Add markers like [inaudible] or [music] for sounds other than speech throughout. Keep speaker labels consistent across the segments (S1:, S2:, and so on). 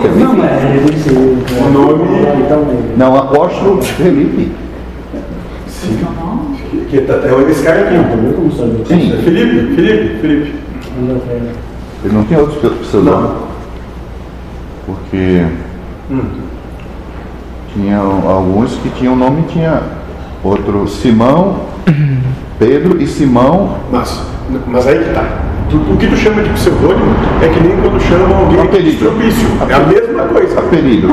S1: Felipe?
S2: Não, mas ele disse.
S3: O nome-
S2: Então, ele-
S1: Não, apóstolo Felipe.
S3: Sim. Que tá, é esse cara aqui.
S2: Não, também como sabe.
S1: Sim.
S3: Felipe, Felipe, Felipe.
S2: Não, é.
S1: Ele não tem outro pseudônimo. Porque
S3: Hum.
S1: tinha alguns que tinham nome, tinha outro Simão, Pedro e Simão.
S3: Mas, mas aí que tá. O que tu chama de pseudônimo é que nem quando chamam alguém de
S1: Apelido.
S3: propício. É a mesma coisa.
S1: Apelido.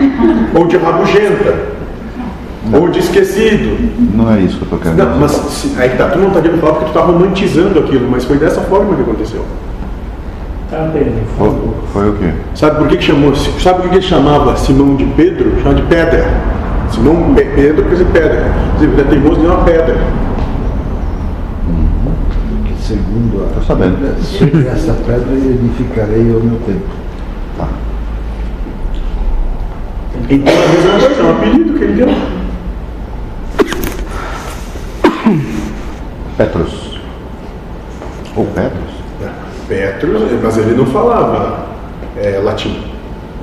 S1: [laughs]
S3: Ou de rabugenta. Ou de esquecido.
S1: Não é isso que eu estou querendo
S3: Não, mas se- aí tá, tu não tá querendo falar porque tu tá romantizando aquilo, mas foi dessa forma que aconteceu.
S2: Tá, Pedro.
S1: Foi, foi o quê?
S3: Sabe por que, que chamou? Sabe por que que chamava Simão de Pedro? Chamava de pedra. Simão Pe- Pedro quer dizer pedra. Quer dizer, ele é teimoso de uma pedra.
S4: Segundo a. Bíblia, sobre essa pedra edificarei o meu templo.
S3: Então é a mesma coisa, é um apelido que ele deu.
S1: Petrus. Ou Petrus?
S3: Petros, mas ele não falava é, latim.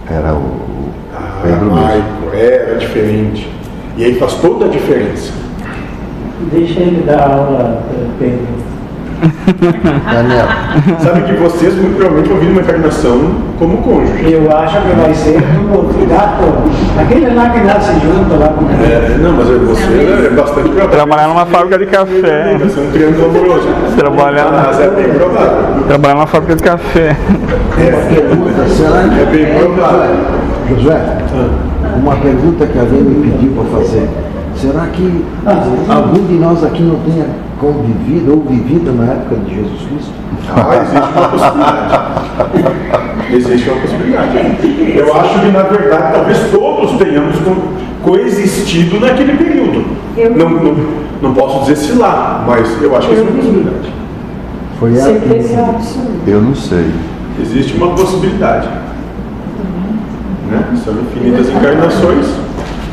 S1: Era o,
S3: Ah,
S1: Pedro mesmo.
S3: Aramaico, era diferente. E aí faz toda a diferença.
S2: Deixa ele dar aula, Pedro.
S4: Daniel,
S3: Sabe que vocês muito provavelmente vão vir numa encarnação como cônjuge.
S2: Eu acho que vai ser um gato. Aquele lá que nasce junto lá com
S3: É, não, mas você é bastante provável.
S5: Trabalhar numa fábrica de café.
S3: Vai ser um triângulo amoroso.
S5: Trabalhar na-
S3: Mas é bem provável.
S5: Trabalhar numa fábrica de café.
S4: pergunta, será que
S3: É bem provável.
S4: Josué, uma pergunta que alguém me pediu para fazer. Será que algum de nós aqui não tenha convivido ou vivido na época de Jesus Cristo?
S3: Ah, existe uma possibilidade. Existe uma possibilidade. Eu acho que, na verdade, talvez todos tenhamos co- coexistido naquele período. Não, não, não posso dizer se lá, mas eu acho que existe uma possibilidade.
S4: Foi ela que
S6: absoluta.
S1: Eu não sei.
S3: Existe uma possibilidade. Né? São infinitas encarnações.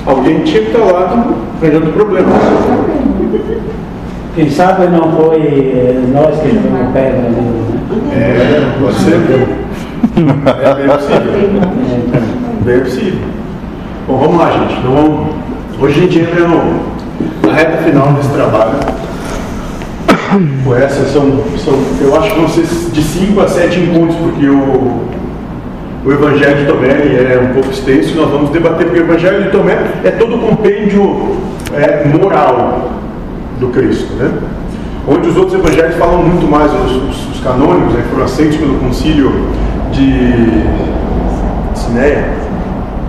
S3: Alguém tinha que estar lá resolvendo problemas. [laughs]
S2: Quem sabe não foi eh, nós que jogamos pedra nele, né?
S3: É, pode ser. É bem possível. Bem possível. Bom, vamos lá, gente. Então, vamos... Hoje a gente entra no, na reta final desse trabalho. [coughs] Essas são, são, eu acho que vão ser de 5 a 7 encontros, porque o, o Evangelho de Tomé é um pouco extenso, nós vamos debater, porque o Evangelho de Tomé é todo o compêndio é, moral do Cristo, né? Onde os outros evangelhos falam muito mais, os, os- os canônicos, né, que foram aceitos pelo concílio de Cineia,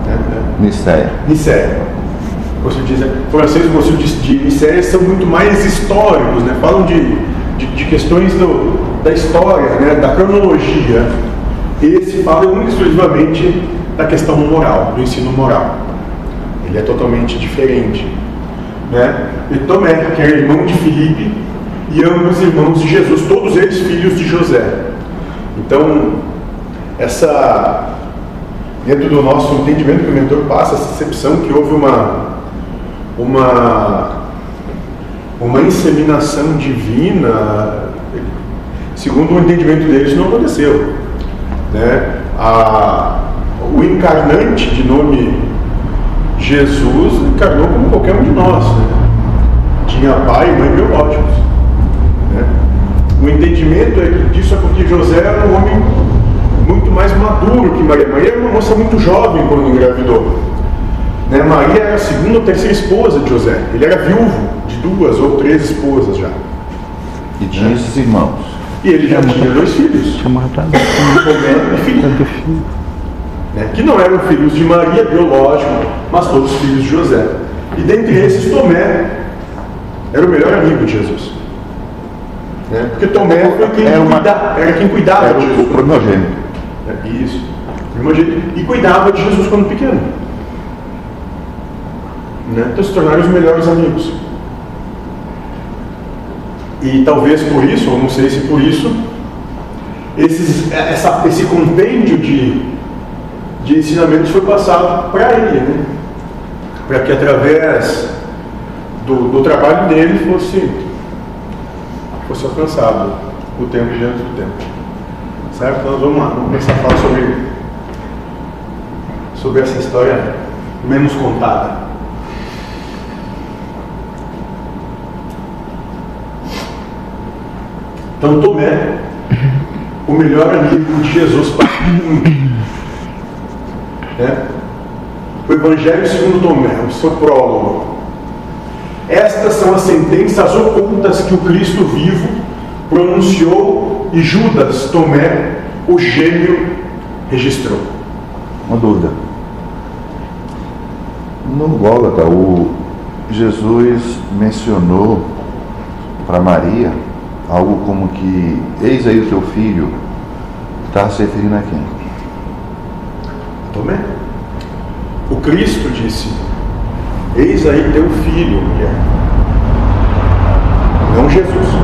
S3: né, né,
S1: Nicéia.
S3: Nicéia. Você diz, né, foram aceitos pelo concílio de, de Nicéia, são muito mais históricos, né, falam de, de, de questões do, da história, né, da cronologia. Esse fala única e exclusivamente da questão moral, do ensino moral. Ele é totalmente diferente né? E Tomé, que era irmão de Filipe, e ambos irmãos de Jesus, todos eles filhos de José. Então, essa dentro do nosso entendimento que o mentor passa, essa percepção que houve uma uma uma inseminação divina, segundo o entendimento deles, não aconteceu. Né? A, o encarnante de nome Jesus encarnou como qualquer um de nós. Né? Tinha pai e mãe biológicos. Né? O entendimento é que disso é porque José era um homem muito mais maduro que Maria. Maria era uma moça muito jovem quando engravidou. Né? Maria era a segunda ou terceira esposa de José. Ele era viúvo de duas ou três esposas já.
S1: E tinha esses irmãos.
S3: E ele já tinha dois filhos,
S5: pra
S3: Tomé e Filipe. né, que não eram filhos de Maria, biológico, mas todos filhos de José. E dentre esses, Tomé era o melhor amigo de Jesus. Né, Porque Tomé foi quem
S1: Era uma-
S3: cuida- era quem cuidava
S1: Era
S3: de
S1: o, o
S3: Jesus.
S1: primogênito.
S3: É, Isso. Primogênito. E cuidava de Jesus quando pequeno. Né? Então se tornaram os melhores amigos. E talvez por isso, ou não sei se por isso, esses, essa, esse compêndio de, de ensinamentos foi passado para ele, né? para que através do, do trabalho dele fosse, fosse alcançado o tempo diante do tempo. Certo? Então, vamos lá, vamos começar a falar sobre sobre essa história menos contada. Então Tomé, o melhor amigo de Jesus para né? O Evangelho segundo Tomé, o seu prólogo. Estas são as sentenças ocultas que o Cristo vivo pronunciou e Judas, Tomé, o gêmeo, registrou.
S1: Uma dúvida. No Gólgota, o Jesus mencionou para Maria algo como que eis aí o teu filho, está se referindo a quem?
S3: Tomé. O Cristo disse: Eis aí teu filho, mulher. Não Jesus.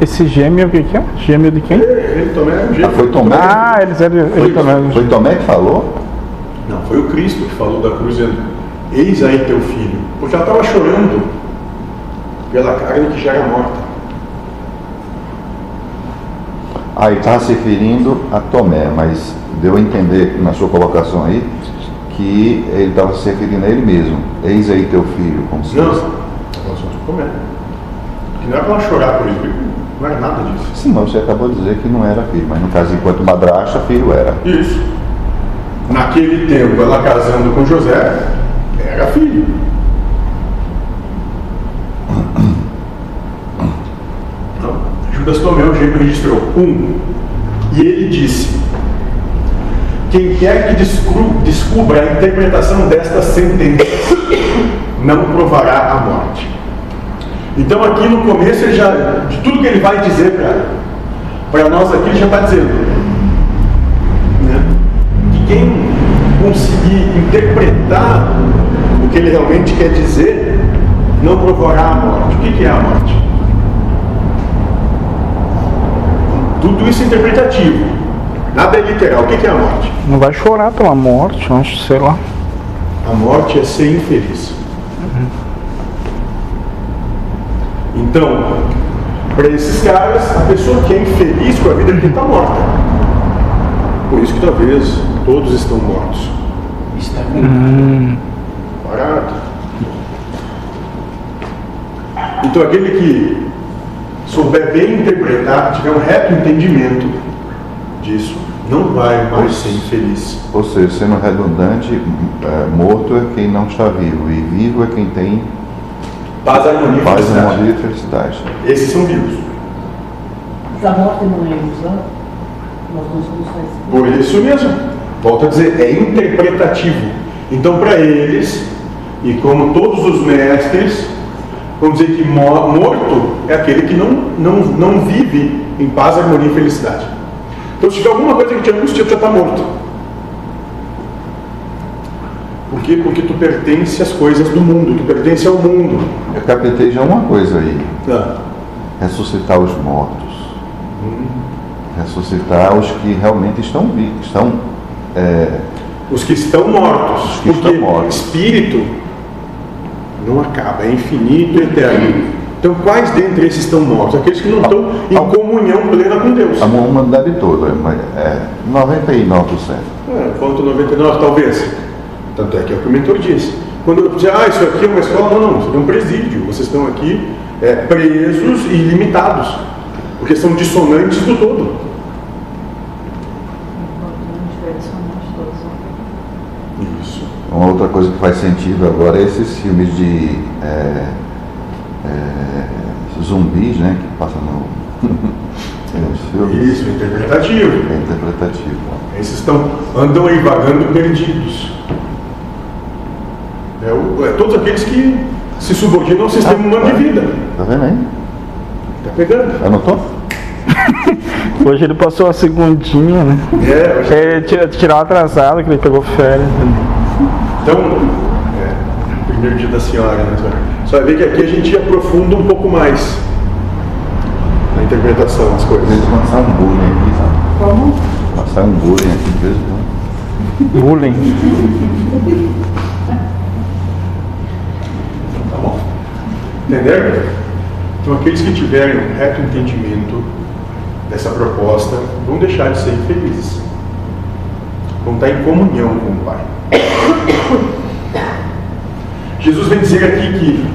S5: Esse gêmeo, o que, que é? Gêmeo de quem?
S3: Ele Tomé é um
S1: Ah,
S3: gêmeo.
S1: foi Tomé?
S5: Ah, eles eram.
S1: Foi,
S5: Ele também.
S1: foi Tomé que falou?
S3: Não, foi o Cristo que falou da cruz, dizendo: Eis aí teu filho. Porque ela estava chorando pela carne que já era morta.
S1: Ah, ele estava se referindo a Tomé, mas deu a entender na sua colocação aí que ele estava se referindo a ele mesmo. Eis aí teu filho, como se
S3: Não, estava só de Tomé. Que não era para chorar por isso, não era nada disso.
S1: Sim, mas você acabou de dizer que não era filho, mas no caso, enquanto madrasta, filho era.
S3: Isso. Naquele tempo, ela casando com José, era filho. Judas Tomé, o registrou um. E ele disse: Quem quer que descubra a interpretação destas sentenças não provará a morte. Então, aqui no começo, ele já, de tudo que ele vai dizer para nós aqui, ele já está dizendo né? que quem conseguir interpretar o que ele realmente quer dizer não provará a morte. O que é a morte? Tudo isso é interpretativo. Nada é literal. O que é a morte?
S5: Não vai chorar pela morte, acho, sei lá.
S3: A morte é ser infeliz. Então, para esses caras, a pessoa que é infeliz com a vida dele está morta. Por isso que talvez todos estão mortos.
S2: Está
S3: Parado. Então aquele que souber bem interpretar, tiver um reto entendimento disso, não vai mais ser infeliz.
S1: Ou seja, sendo redundante, é, morto é quem não está vivo, e vivo é quem tem
S3: Paz, harmonia e
S1: paz,
S3: felicidade.
S1: harmonia e felicidade.
S3: Esses são vivos.
S6: Mas a morte não é ilusão? Nós não somos
S3: Por isso mesmo. Volto a dizer, é interpretativo. Então, para eles, e como todos os mestres, vamos dizer que mo- morto é aquele que não, não, não vive em paz, harmonia e felicidade. Então, se tiver alguma coisa que te angustia, tu já está morto. Por quê? Porque tu pertence às coisas do mundo, tu pertence ao mundo.
S1: Eu captei já uma coisa aí:
S3: Ah,
S1: ressuscitar os mortos, ressuscitar os que realmente estão vivos, estão é,
S3: Os que estão mortos.
S1: Os que
S3: porque
S1: estão mortos.
S3: espírito não acaba, é infinito e eterno. Então, quais dentre esses estão mortos? Aqueles que não estão em
S1: Ah.
S3: comunhão plena com Deus.
S1: a humanidade toda, é 99%.
S3: É, quanto 99, talvez. Tanto é que é o que o mentor disse. Quando eu dizia, ah, isso aqui é uma escola, não, não, isso aqui é um presídio. Vocês estão aqui é, presos e limitados, porque são dissonantes do todo. Isso.
S1: Uma outra coisa que faz sentido agora é esses filmes de é, é, zumbis, né? Que passam no. [laughs]
S3: Isso, interpretativo.
S1: É interpretativo.
S3: Esses estão, andam aí vagando perdidos. É, o- é todos aqueles que se subordinam ao sistema humano de vida.
S1: Tá vendo aí?
S3: Tá pegando?
S1: Anotou? [laughs]
S5: Hoje ele passou a segundinha, né?
S3: É, hoje-
S5: Ele tira- tirou atrasado, que ele pegou férias.
S3: Então, é, primeiro dia da senhora, né? senhora? Você vai ver que aqui a gente aprofunda um pouco mais na interpretação das
S1: Às
S3: coisas.
S1: vezes lançar um bullying aqui, sabe?
S6: Como?
S1: Lançar um bullying aqui de vez em quando.
S5: Bullying.
S3: Tá bom? Entenderam? Então, aqueles que tiverem um reto entendimento dessa proposta vão deixar de ser infelizes. Vão estar em comunhão com o Pai. Jesus vem dizer aqui que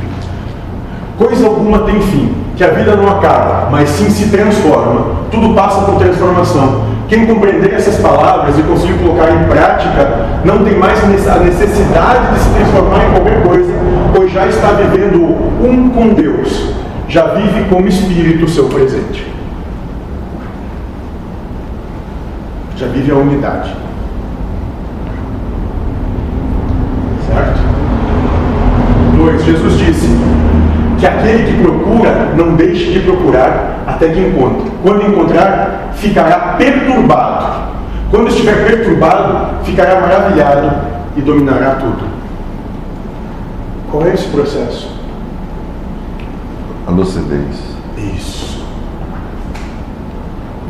S3: coisa alguma tem fim, que a vida não acaba, mas sim se transforma. Tudo passa por transformação. Quem compreender essas palavras e conseguir colocar em prática, não tem mais a necessidade de se transformar em qualquer coisa, pois já está vivendo um com Deus, já vive como Espírito seu presente. Já vive a unidade. Certo? 2. Jesus disse que aquele que procura não deixe de procurar até que encontre. Quando encontrar, ficará perturbado. Quando estiver perturbado, ficará maravilhado e dominará tudo. Qual é esse processo?
S1: A lucidez.
S3: Isso.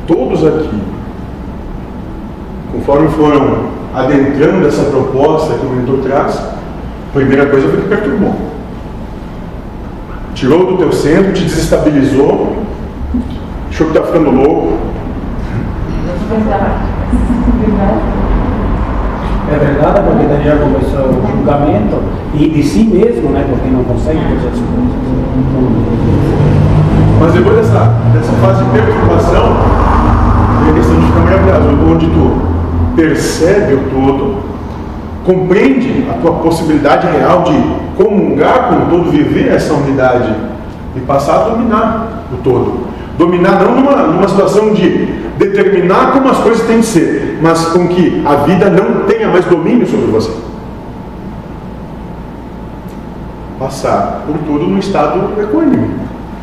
S3: Todos aqui, conforme foram adentrando essa proposta que o mentor traz, primeira coisa foi que perturbou. Tirou do teu centro, te desestabilizou, achou que está ficando louco.
S2: É verdade, porque Daniel começou o julgamento e de si mesmo, né? Porque não consegue fazer as coisas.
S3: Mas depois dessa, dessa fase de perturbação, vem a questão de ficar maravilhoso, onde tu percebe o todo, compreende a tua possibilidade real de comungar com o todo, viver essa unidade e passar a dominar o todo. Dominar não numa, numa situação de determinar como as coisas têm de ser, mas com que a vida não tenha mais domínio sobre você. Passar por tudo no estado equânime,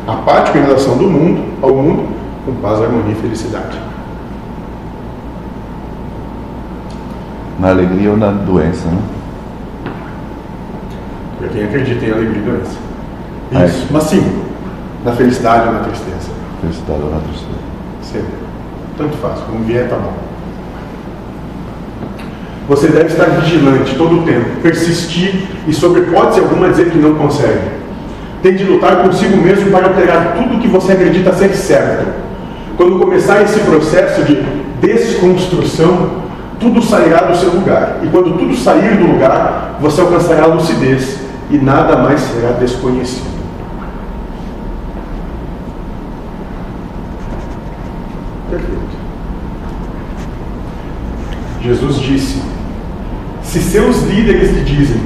S3: apático em relação do mundo ao mundo, com paz, harmonia e felicidade.
S1: Na alegria ou na doença, né?
S3: Para quem acredita em alegria e doença.
S1: Ah,
S3: Isso. Mas sim, na felicidade ou na tristeza.
S1: Felicidade ou na tristeza.
S3: Sempre. Tanto faz, como vier tá bom. Você deve estar vigilante todo o tempo, persistir e, sob hipótese alguma, dizer que não consegue. Tem de lutar consigo mesmo para alterar tudo o que você acredita ser certo. Quando começar esse processo de desconstrução, tudo sairá do seu lugar. E quando tudo sair do lugar, você alcançará a lucidez e nada mais será desconhecido. Perfeito. Jesus disse: Se seus líderes lhe dizem,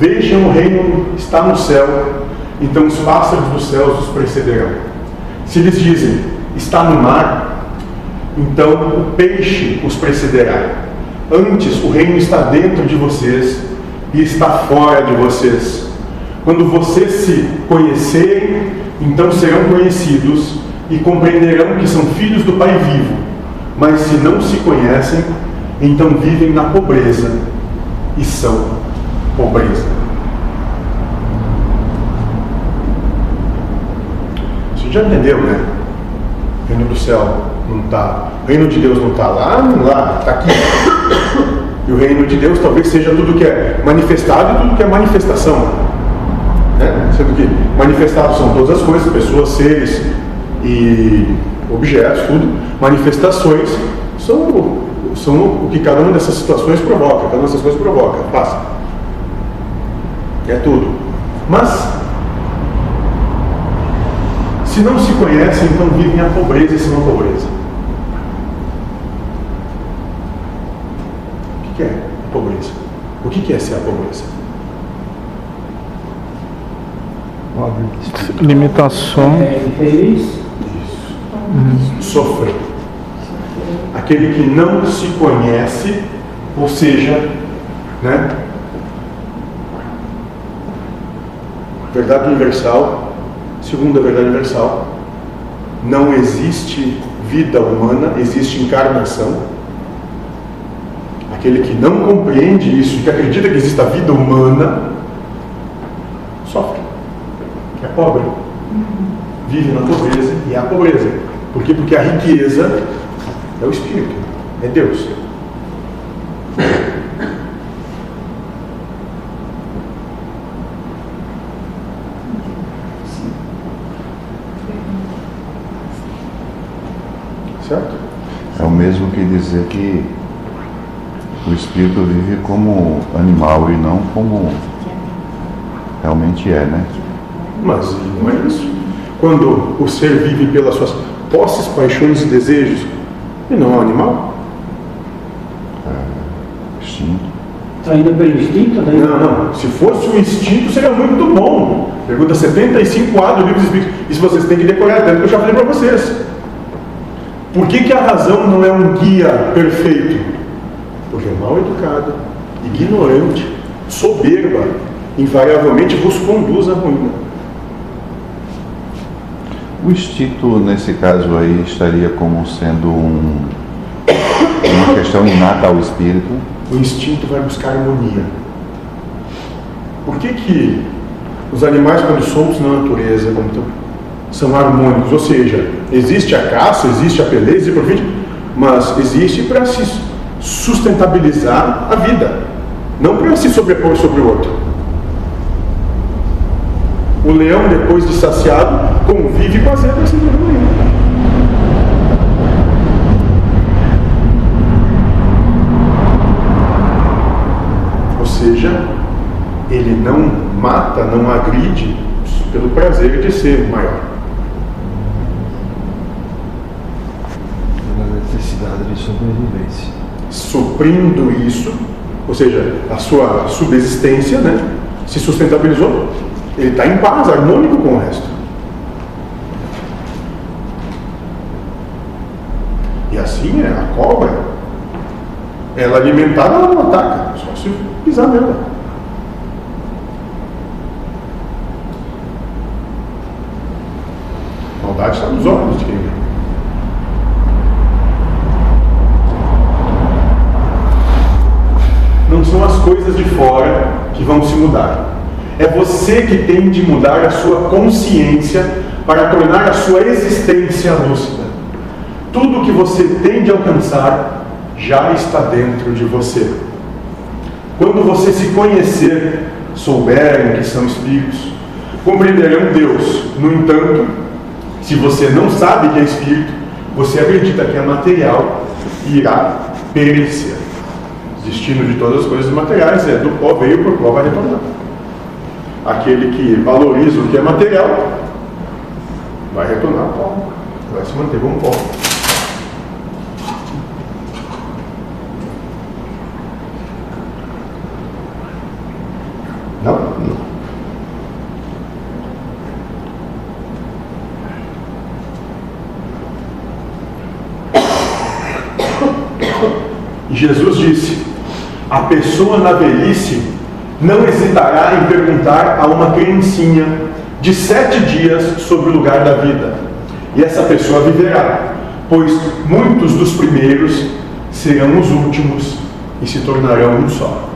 S3: vejam o reino está no céu, então os pássaros dos céus os precederão. Se lhes dizem, está no mar, então o peixe os precederá. Antes o reino está dentro de vocês e está fora de vocês. Quando vocês se conhecerem, então serão conhecidos e compreenderão que são filhos do Pai vivo. Mas se não se conhecem, então vivem na pobreza e são pobreza. Você já entendeu, né? O reino do céu não está. O reino de Deus não está lá, não lá, está aqui. E o reino de Deus talvez seja tudo que é manifestado e tudo que é manifestação. Né? Sendo que manifestado são todas as coisas, pessoas, seres e objetos, tudo. Manifestações são, são o que cada uma dessas situações provoca, cada uma dessas coisas provoca, passa. É tudo. Mas, se não se conhecem, então vivem a pobreza e são a pobreza. O que é a pobreza? O que é ser a pobreza?
S5: Limitação.
S2: É infeliz,
S3: Sofrer. Aquele que não se conhece, ou seja, né? Verdade universal, segunda verdade universal, não existe vida humana, existe encarnação. Aquele que não compreende isso, que acredita que existe a vida humana, sofre, é pobre, vive na pobreza e é a pobreza. Por quê? Porque a riqueza é o Espírito, é Deus. Certo?
S1: É o mesmo que dizer que O espírito vive como animal e não como realmente é, né?
S3: Mas não é isso. Quando o ser vive pelas suas posses, paixões e desejos, e não é um animal?
S1: Instinto.
S2: Está indo pelo instinto, né?
S3: Não, não. Se fosse um instinto, seria muito bom. Pergunta 75A do livro dos Espíritos. Isso vocês têm que decorar, tanto que eu já falei para vocês. Por que, que a razão não é um guia perfeito? Porque é mal educado, ignorante, soberba, invariavelmente vos conduz à ruína.
S1: O instinto, nesse caso aí, estaria como sendo um, uma questão inata ao espírito.
S3: O instinto vai buscar harmonia. Por que, que os animais, quando soltos na natureza, então, são harmônicos? Ou seja, existe a caça, existe a existe o profite, mas existe para se sustentabilizar a vida, não para se sobrepor sobre o outro. O leão, depois de saciado, convive com a zebra sem problema. Ou seja, ele não mata, não agride pelo prazer de ser maior.
S4: Pela necessidade de sobrevivência.
S3: Suprindo isso, ou seja, a sua subsistência, né, se sustentabilizou, ele está em paz, harmônico com o resto. E assim é, a cobra, ela alimentada, ela não ataca, só se pisar nela. A maldade está nos olhos de quem vê. Não são as coisas de fora que vão se mudar. É você que tem de mudar a sua consciência para tornar a sua existência lúcida. Tudo que você tem de alcançar já está dentro de você. Quando você se conhecer, souberem que são espíritos, compreenderão Deus. No entanto, se você não sabe que é espírito, você acredita que é material e irá perecer. O destino de todas as coisas materiais é do pó veio, por pó vai retornar. Aquele que valoriza o que é material vai retornar ao pó, vai se manter como pó. Não? Não. E Jesus disse: a pessoa na velhice não hesitará em perguntar a uma criancinha de sete dias sobre o lugar da vida. E essa pessoa viverá, pois muitos dos primeiros serão os últimos e se tornarão um só.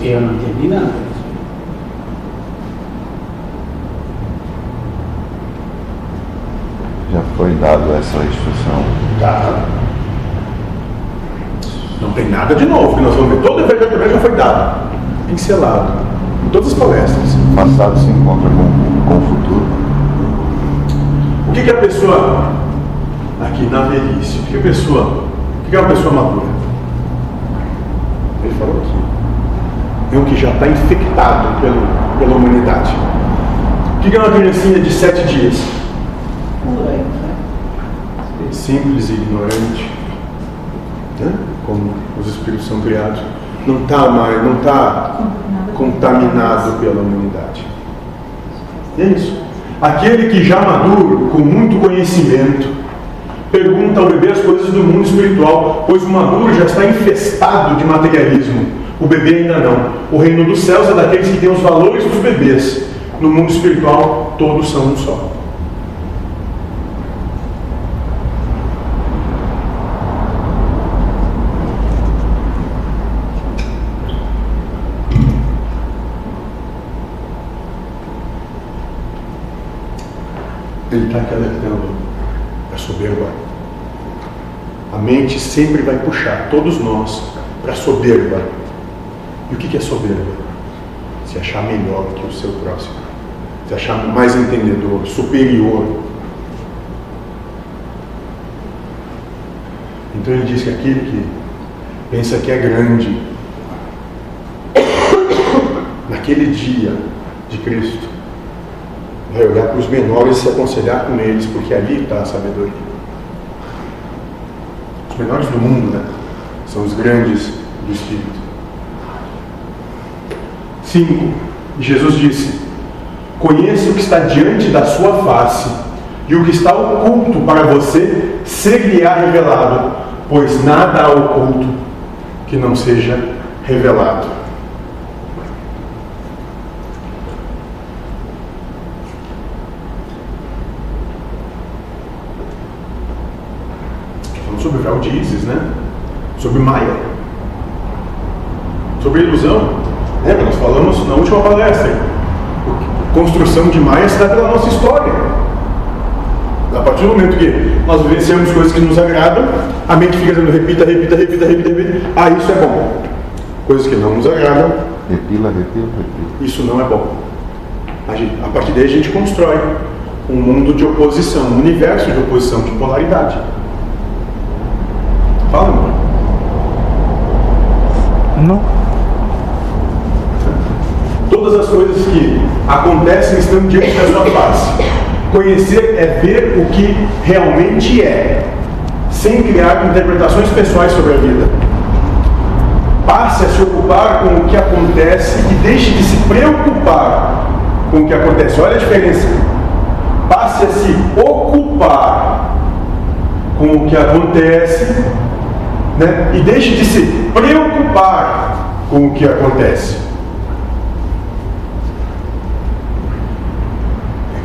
S2: Eu não entendi nada.
S1: Já foi dado essa instrução.
S3: Tá. Não tem nada de novo, que nós vamos ver. Todo o efeito da já foi dado, pincelado, em todas as palestras.
S1: O passado se encontra com, com o futuro.
S3: O que, que a pessoa, aqui na velhice, o que, que a pessoa, o que, que é uma pessoa madura? Ele falou aqui. É um que já está infectado pelo, pela humanidade. O que, que é uma criancinha de sete dias?
S6: Pura, né?
S3: simples e ignorante, né? Como os espíritos são criados, não está mais, não está contaminado pela humanidade. É isso. Aquele que já maduro, com muito conhecimento, pergunta ao bebê as coisas do mundo espiritual, pois o maduro já está infestado de materialismo. O bebê ainda não. O reino dos céus é daqueles que têm os valores dos bebês. No mundo espiritual, todos são um só. Ele está aqui alertando a soberba. A mente sempre vai puxar todos nós para a soberba. E o que é soberba? Se achar melhor que o seu próximo. Se achar mais entendedor, superior. Então ele diz que aquele que pensa que é grande, [coughs] naquele dia de Cristo, vai olhar para os menores e se aconselhar com eles, porque ali está a sabedoria. Os menores do mundo, né? São os grandes do Espírito. 5. Jesus disse: Conheça o que está diante da sua face, e o que está oculto para você ser-lhe-á revelado, pois nada há oculto que não seja revelado. Falando sobre Valdizes, né? Sobre Maia. Sobre ilusão. Lembra? Nós falamos na última palestra. Construção de Maia se dá pela nossa história. A partir do momento que nós vivenciamos coisas que nos agradam, a mente fica dizendo repita, repita, repita, repita, repita. Ah, isso é bom. Coisas que não nos agradam.
S1: Repila, repila, repila.
S3: Isso não é bom. A, gente, a partir daí a gente constrói um mundo de oposição, um universo de oposição, de polaridade. Fala, amor. Todas as coisas que acontecem estão diante da sua face. Conhecer é ver o que realmente é, sem criar interpretações pessoais sobre a vida. Passe a se ocupar com o que acontece e deixe de se preocupar com o que acontece. Olha a diferença. Passe a se ocupar com o que acontece né? e deixe de se preocupar com o que acontece.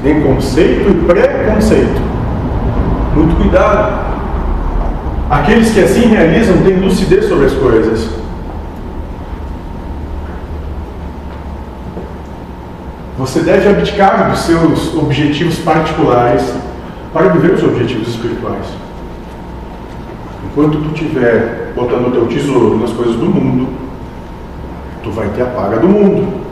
S3: Tem conceito e preconceito. Muito cuidado. Aqueles que assim realizam têm lucidez sobre as coisas. Você deve abdicar dos seus objetivos particulares para viver os objetivos espirituais. Enquanto tu estiver botando o teu tesouro nas coisas do mundo, tu vai ter a paga do mundo.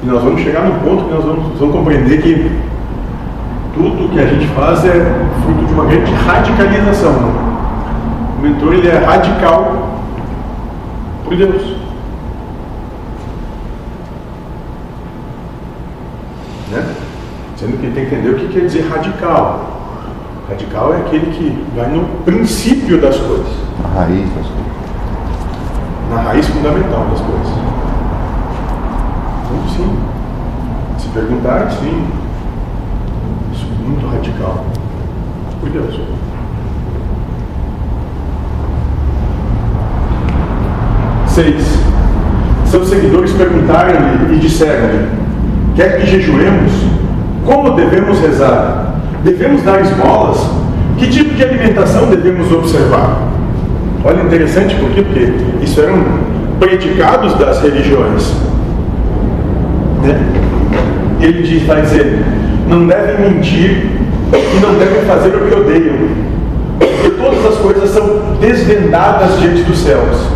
S3: E nós vamos chegar no ponto que nós vamos, vamos compreender que tudo que a gente faz é fruto uma grande radicalização. O mentor ele é radical por Deus. Né? Sendo que ele tem que entender o que quer dizer radical. Radical é aquele que vai no princípio das coisas.
S1: A raiz das coisas.
S3: Na raiz fundamental das coisas. Então, sim. Se perguntar, sim. Isso é muito radical. Deus. Seis. Seus seguidores perguntaram-lhe e disseram-lhe: Quer que jejuemos? Como devemos rezar? Devemos dar esmolas? Que tipo de alimentação devemos observar? Olha, interessante? Porque isso eram predicados das religiões. Né? Ele diz, vai dizer, não devem mentir e não devem fazer o que odeiam, porque todas as coisas são desvendadas diante dos céus,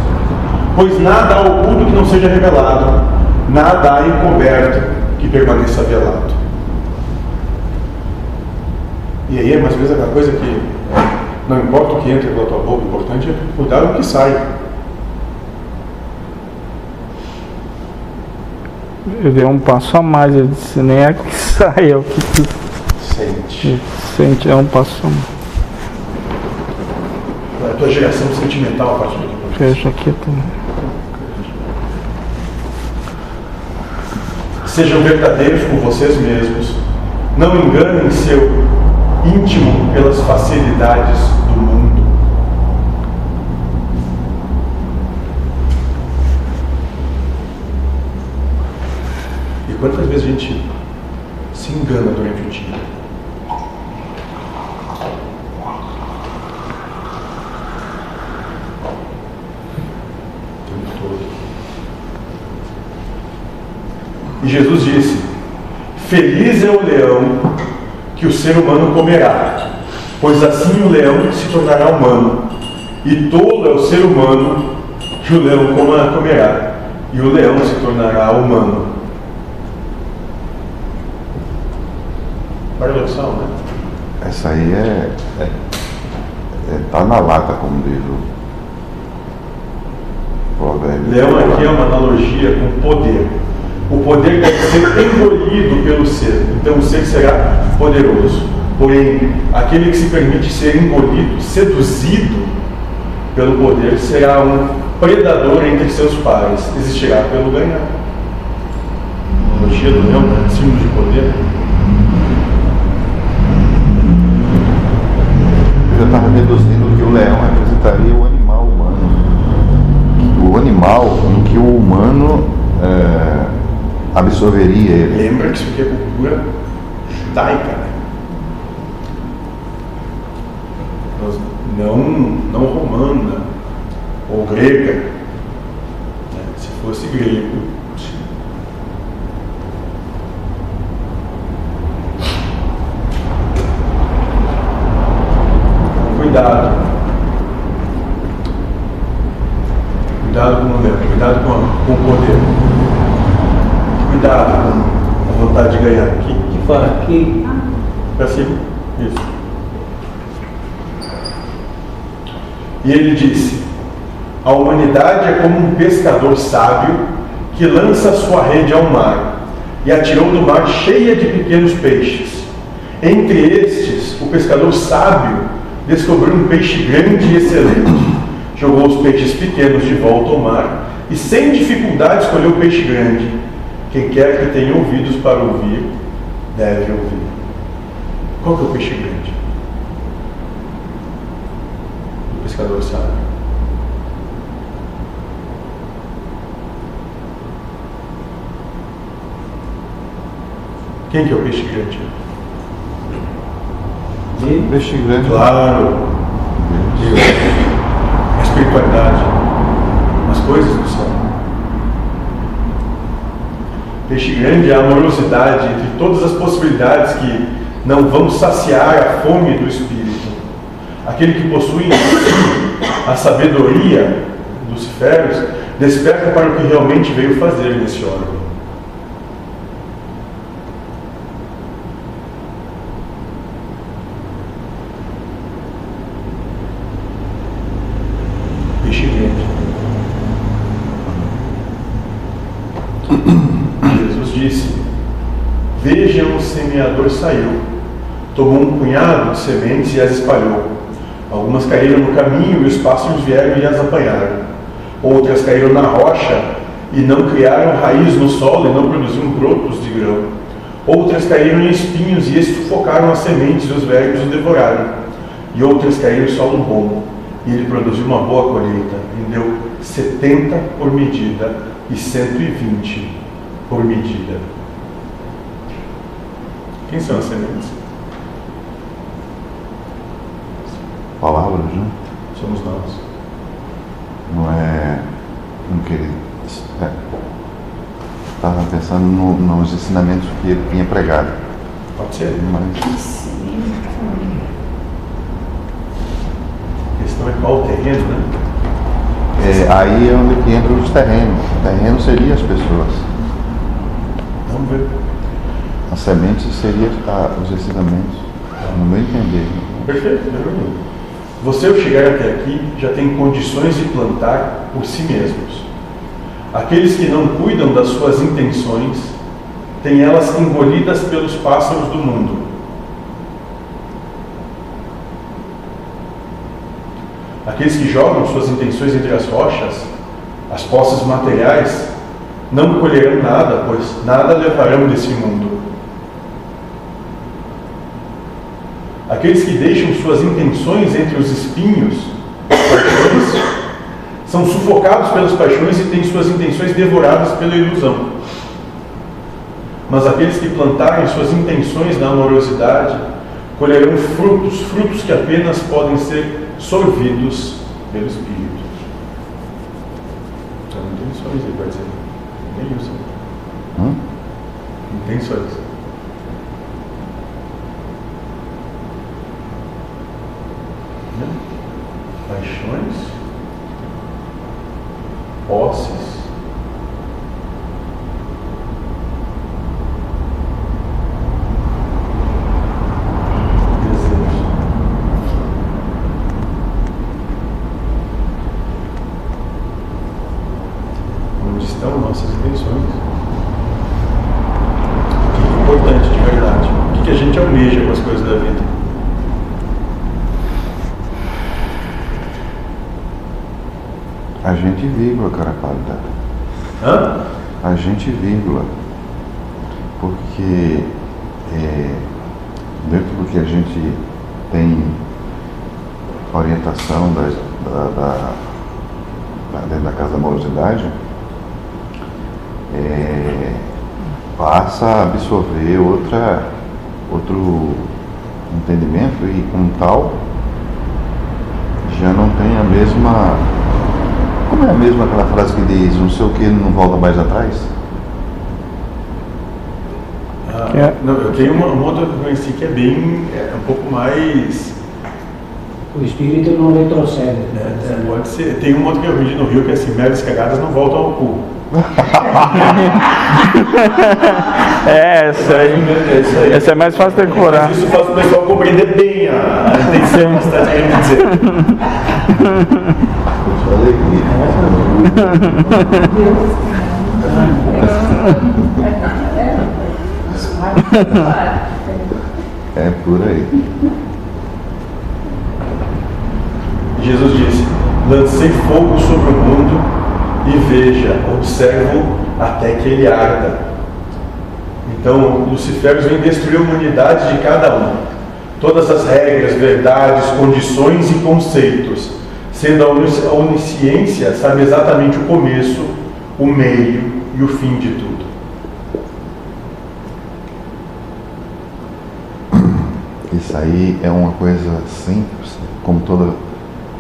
S3: pois nada há oculto que não seja revelado, nada há encoberto que permaneça velado. E aí é mais ou menos aquela coisa que não importa o que entra pela tua boca, o importante é cuidar do que sai.
S5: Ele deu um passo a mais, ele disse, nem é que [laughs] sai, é o que tu
S3: Sente.
S5: sente, é um passo a
S3: tua geração sentimental a partir daqui.
S5: Fecha aqui também.
S3: Sejam verdadeiros com vocês mesmos. Não enganem seu íntimo pelas facilidades do mundo. E quantas vezes a gente se engana durante o dia? O tempo todo. E Jesus disse: Feliz é o leão que o ser humano comerá, pois assim o leão se tornará humano, e tolo é o ser humano que o leão comerá, e o leão se tornará humano. Paradoxal, né?
S1: Essa aí é, é, é- tá na lata, como diz o provérbio.
S3: Leão aqui é uma analogia com poder. O poder deve ser engolido pelo ser, então o ser será poderoso. Porém, aquele que se permite ser engolido, seduzido pelo poder, será um predador entre seus pares, existirá pelo ganhar. Analogia do leão, símbolo de poder.
S1: Eu já estava deduzindo que o leão representaria o animal humano. O animal em que o humano é, absorveria ele.
S3: Lembra que isso aqui é cultura judaica, né? Nós- Não, não romana ou grega. né? Se fosse grego. Cuidado. Cuidado com o leão, cuidado com, com o poder. Com a vontade de ganhar. Aqui,
S2: Que fala aqui,
S3: Pra cima. Isso. E ele disse: A humanidade é como um pescador sábio que lança sua rede ao mar e atirou do mar cheia de pequenos peixes. Entre estes, o pescador sábio descobriu um peixe grande e excelente. Jogou os peixes pequenos de volta ao mar e, sem dificuldade, escolheu o peixe grande. Quem quer que tenha ouvidos para ouvir, deve ouvir. Qual que é o peixe grande? O pescador sabe. Quem que é o peixe grande?
S2: de
S1: Peixe grande.
S3: Claro,
S1: Deus.
S3: a espiritualidade, as coisas do céu. Peixe grande é amorosidade entre todas as possibilidades que não vão saciar a fome do espírito. Aquele que possui a sabedoria dos feros desperta para o que realmente veio fazer nesse órgão. Peixe grande. Jesus disse: Vejam, o semeador saiu, tomou um punhado de sementes e as espalhou. Algumas caíram no caminho e os pássaros vieram e as apanharam. Outras caíram na rocha e não criaram raiz no solo e não produziam brotos de grão. Outras caíram em espinhos e estes sufocaram as sementes e os vermes os devoraram. E outras caíram em solo bom e ele produziu uma boa colheita. Rendeu 70 por medida e 120 por medida. Quem são as sementes?
S1: Palavras, né?
S3: Somos nós.
S1: Não é um que ele. Estava pensando no- nos ensinamentos que ele tinha pregado.
S3: Pode ser.
S1: Mas
S3: A questão é qual o terreno, né?
S1: é, aí é onde que entram os terrenos. O terreno seria as pessoas.
S3: Vamos ver.
S1: As sementes seriam ah, os ensinamentos. No meu entender.
S3: Perfeito, perfeito. Você, ao chegar até aqui, já tem condições de plantar por si mesmos. Aqueles que não cuidam das suas intenções, têm elas engolidas pelos pássaros do mundo. Aqueles que jogam suas intenções entre as rochas, as posses materiais, não colherão nada, pois nada levarão desse mundo. Aqueles que deixam suas intenções entre os espinhos, paixões, são sufocados pelas paixões e têm suas intenções devoradas pela ilusão. Mas aqueles que plantarem suas intenções na amorosidade colherão frutos, frutos que apenas podem ser sorvidos pelo Espírito. Então, intenções, ele vai dizer. Nem isso.
S1: Hum?
S3: Intenções. né? Paixões, posses, desejos. Onde estão nossas intenções? O que é importante de verdade? O que que a gente almeja com as coisas da vida?
S1: A gente vírgula, cara pálida.
S3: Hã?
S1: A gente vírgula. Porque é, dentro do que a gente tem orientação da, da, da- da- dentro da casa da morosidade, é, passa a absorver outra, outro entendimento e como tal já não tem a mesma. Como é a mesma aquela frase que diz não sei o que não volta mais atrás?
S3: Ah,
S5: É.
S3: Não, eu tenho uma, uma outra que eu conheci que é bem. é um pouco mais.
S2: O espírito não retrocede.
S3: é, pode ser. Tem uma outra que eu aprendi no Rio que é assim: merdas cagadas não voltam ao cu.
S5: É, essa aí.
S3: Isso aí.
S5: Essa é mais fácil de decorar.
S3: Isso faz o pessoal compreender bem a, intenção que você está querendo dizer.
S1: É por aí.
S3: Jesus disse: Lancei fogo sobre o mundo e veja, observo até que ele arda. Então, Luciférios vem destruir a humanidade de cada um. Todas as regras, verdades, condições e conceitos. Sendo a onisciência, sabe exatamente o começo, o meio e o fim de tudo.
S1: Isso aí é uma coisa simples, como toda,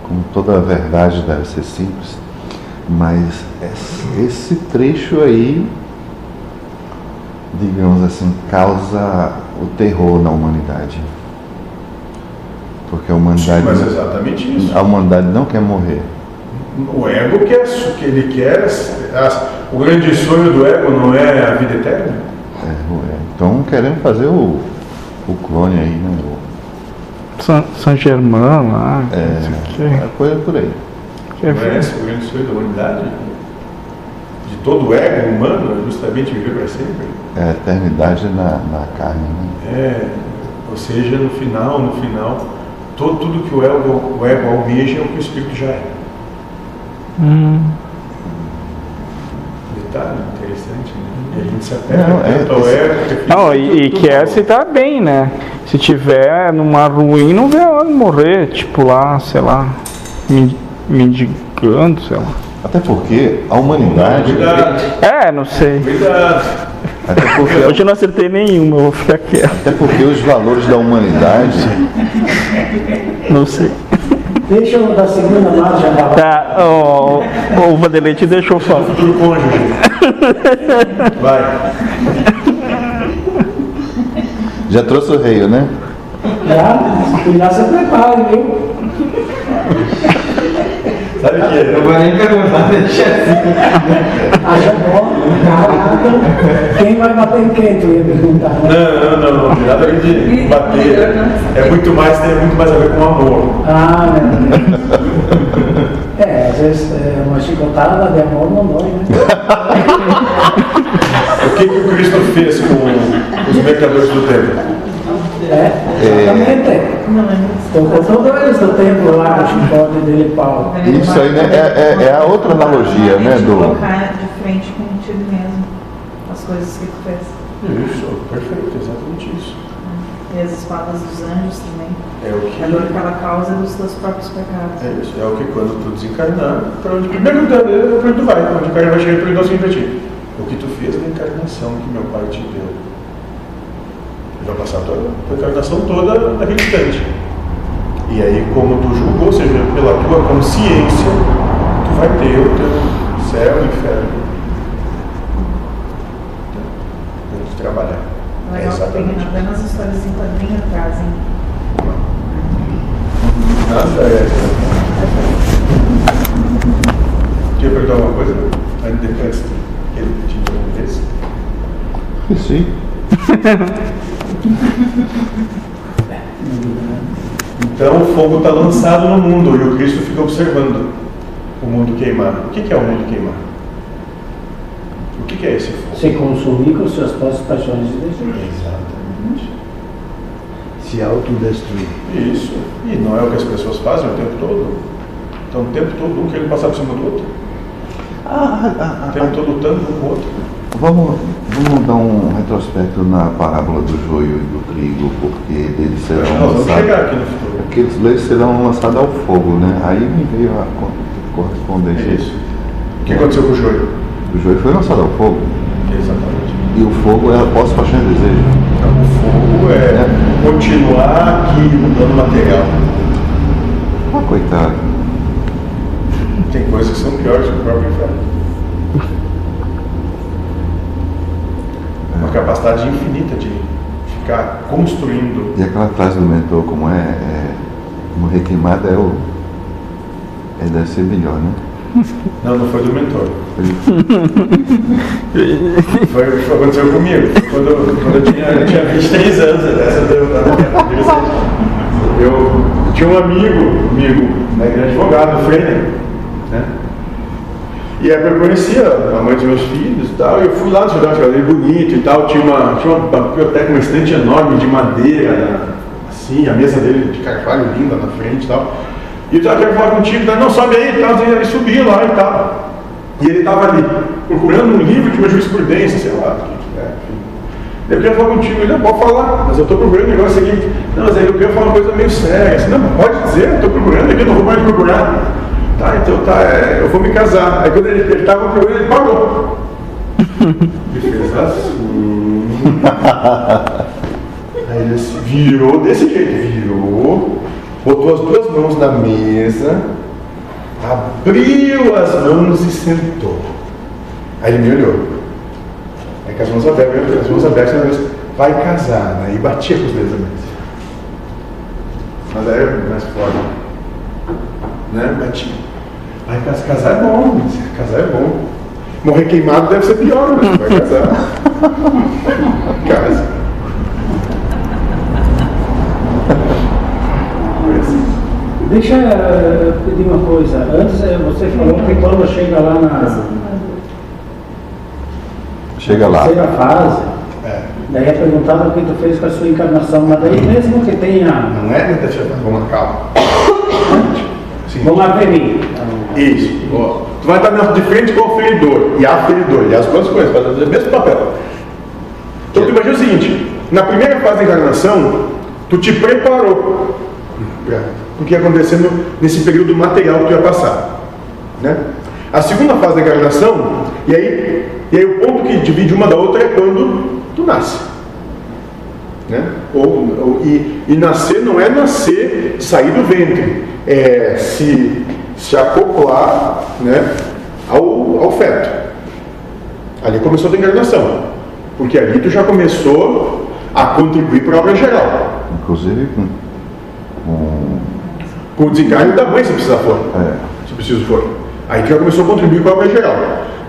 S1: como toda verdade deve ser simples, mas esse, trecho aí, digamos assim, causa o terror na humanidade. Porque a humanidade,
S3: Mas é exatamente isso.
S1: a humanidade não quer morrer.
S3: O ego quer, que ele quer, o grande sonho do ego não é a vida eterna?
S1: É, é. Então queremos fazer o, o clone aí, né? O-
S5: San, San Germain lá.
S1: É,
S5: o
S1: é coisa por aí.
S5: Que.
S3: É esse o grande sonho da humanidade? De todo o ego humano é justamente viver para sempre?
S1: É a eternidade na, na carne, né?
S3: É, ou seja, no final, no final, todo, tudo que o ego, o ego almeja é o que o espírito já é.
S5: Hum,
S3: Detalhe interessante, né? E a gente se apega
S1: Não, é-
S3: tanto ao ego que fica
S5: Não, e, e quer se tá bem, né? Se tiver numa ruim, não vê a hora de morrer. Tipo lá, sei lá, mendigando, sei lá.
S1: Até porque a humanidade.
S3: Cuidado,
S5: É, não sei.
S3: cuidado.
S1: Até porque,
S5: Hoje eu não acertei nenhuma, eu vou ficar quieto.
S1: até porque os valores da humanidade.
S5: Não sei.
S2: Deixa eu da segunda marcha para
S5: Tá, o Vanderlei te deixou falar.
S3: Futuro cônjuge. Vai.
S1: Já trouxe o rei, né?
S2: Já, já se prepare, viu?
S3: Sabe o que é?
S4: vou nem perguntar, deixa assim.
S2: Acha bom? Caraca. Quem vai bater em quem? Tu ia perguntar. né?
S3: Não, não, não, não tem nada a ver de bater. É muito mais, tem muito mais a ver com amor.
S2: Ah, Deus. É, às vezes é, uma chicotada de amor não dói, né? [laughs]
S3: O que, que o Cristo fez com os mercadores do templo?
S2: É, exatamente. Tocou todos eles do templo lá com o chicote dele pau.
S1: Isso aí né, é, é- é a outra analogia, né? Do,
S7: Colocar de frente contigo mesmo as coisas que tu fez.
S3: Isso, perfeito, exatamente isso.
S7: E as espadas dos anjos também.
S3: É o que.
S7: A dor que ela causa dos teus próprios pecados.
S3: É isso, é o que quando tu desencarnar, para onde primeiro tu- é para onde tu vai, para onde o cara vai chegar e perguntar assim para ti. O que tu fez na encarnação que meu pai te deu? vai passar toda a encarnação toda naquele instante. E aí, como tu julgou, ou seja, pela tua consciência, tu vai ter o teu céu e inferno. Então, é tem que trabalhar.
S7: Não é, é
S3: exatamente.
S7: Apenas histórias em quadrinho trazem.
S3: Nada
S1: é.
S3: Queria perguntar uma coisa? Ainda depois que ele te tipo um desse?
S1: Sim.
S5: [laughs]
S3: Então o fogo está lançado no mundo e o Cristo fica observando o mundo queimar. O que que é o mundo queimar? O que que é esse fogo?
S2: Se consumir com suas próprias paixões e desejos.
S3: Exatamente.
S4: Se autodestruir.
S3: Isso. E não é o que as pessoas fazem o tempo todo. Então o tempo todo um querendo passar por cima do outro.
S1: Ah, ah,
S3: O
S1: ah,
S3: tempo todo lutando um com o outro.
S1: Vamos, vamos dar um retrospecto na parábola do joio e do trigo, porque eles serão
S3: vamos
S1: lançados. Aqueles leis serão lançados ao fogo, né? Aí me veio a co- correspondência.
S3: É isso. O que aconteceu com o joio?
S1: O joio foi lançado ao fogo.
S3: Exatamente.
S1: E o fogo é após paixão e desejo.
S3: Então, o fogo é continuar aqui plano material.
S1: Ah, coitado.
S3: Tem coisas que são piores que o próprio inferno. Capacidade infinita de ficar construindo.
S1: E aquela frase do mentor, como é? é morrer queimado é o. É, deve ser melhor, né? [laughs]
S3: Não, não foi do mentor.
S1: Foi- [laughs]
S3: Foi, foi aconteceu comigo. Quando, quando eu, tinha, eu tinha 23 anos, essa deu eu, eu tinha um amigo, amigo, né, que era advogado, o Freire, né? E aí eu conhecia a mãe dos meus filhos e tal, e eu fui lá no era ele bonito e tal, tinha uma, tinha uma biblioteca, uma estante enorme de madeira, assim, a mesa dele de carvalho linda na frente e tal. E eu já quero falar contigo, tá? não, sobe aí tal, ele subiu lá e tal. E ele estava ali, procurando um livro de uma jurisprudência, sei lá, o que que é. Eu queria falar contigo, ele não pode falar, mas eu estou procurando um negócio aqui. Não, mas aí eu queria falar uma coisa meio séria. Assim, não, pode dizer, estou procurando aqui, não vou mais procurar. Tá, então tá, é, eu vou me casar. Aí quando ele estava procurando, ele parou. Ele fez assim. Aí ele se virou desse jeito, virou, botou as duas mãos na mesa, abriu as mãos e sentou. Aí ele me olhou. Aí com as mãos abertas, as mãos abertas, mesa, vai casar, né? E batia com os dedos na mesa. Mas aí era mais forte. Né? Batia. Aí cas- casar é bom, mas casar é bom. Morrer queimado deve ser pior, mas vai casar. [laughs] Casa.
S2: Deixa eu pedir uma coisa. Antes eh, você falou que quando chega lá na
S1: Chega lá.
S2: terceira fase,
S3: É.
S2: daí é perguntado o que tu fez com a sua encarnação, mas daí mesmo que tenha.
S3: Não é deixa eu vamos calma. Sim.
S2: Vamos aferir.
S3: Isso. Ó, Tu vai estar de frente com o feridor e aferidor, e as coisas, vai fazer o mesmo papel. Então tu imagina o seguinte, na primeira fase da encarnação, tu te preparou para o que ia acontecer no- nesse período material que tu ia passar. Né? A segunda fase da encarnação, e aí, e aí o ponto que divide uma da outra é quando tu nasce. Né? Ou, ou- e, e nascer não é nascer, sair do ventre, é se, se acoplar né, ao, ao feto. Ali começou a tua encarnação, porque ali tu já começou a contribuir para a obra geral.
S1: Inclusive com. com
S3: Com o desencarne da mãe, se precisar for.
S1: é,
S3: se preciso for. Aí tu já começou a contribuir com a obra geral.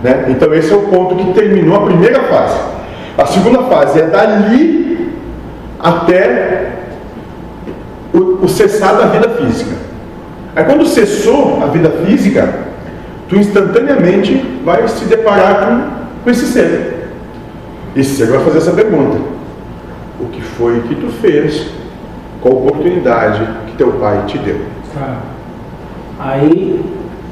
S3: Né? Então esse é o ponto que terminou a primeira fase. A segunda fase é dali até o, o cessar da vida física. Aí quando cessou a vida física, tu instantaneamente vai se deparar com, com esse ser. Esse ser vai fazer essa pergunta. O que foi que tu fez com a oportunidade que teu pai te deu?
S2: Tá. Aí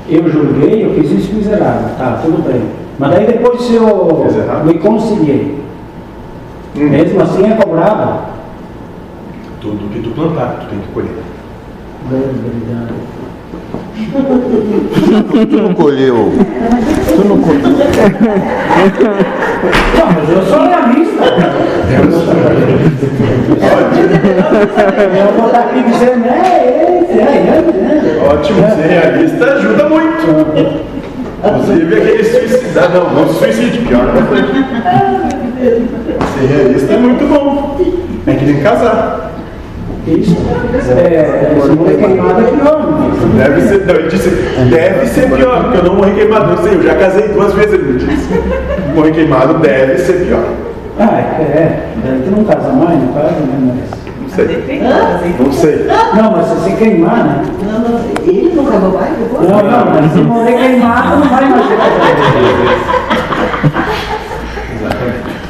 S2: eu julguei, eu fiz isso miserável, tá, tudo bem. Mas daí depois se eu me conciliei,
S3: Hum.
S2: mesmo assim é cobrado.
S3: Tudo que tu plantar, tu tem que colher.
S1: Tu não colheu. Tu não colheu.
S2: Não, mas eu sou realista. Eu vou estar aqui dizendo, né, esse, é, esse, né?
S3: Ótimo, ser realista ajuda muito. Inclusive aquele suicidar, não, não suicídio, pior não foi. Ser realista é muito bom. É que nem casar.
S2: Isso. É, se morrer queimado é pior.
S3: Deve ser, não, ele disse, deve ser pior, porque eu não morri queimado. Não sei, eu já casei duas vezes, ele me disse. Morrer queimado deve ser pior.
S2: Ah, é, é. Tu não casa mais, não casa, né? Mas...
S3: Não sei. Não sei.
S2: Não, mas se se queimar, né?
S6: Não, não, ele não casou mais?
S2: Não, não, mas se morrer queimado, não vai mais chegar. [laughs]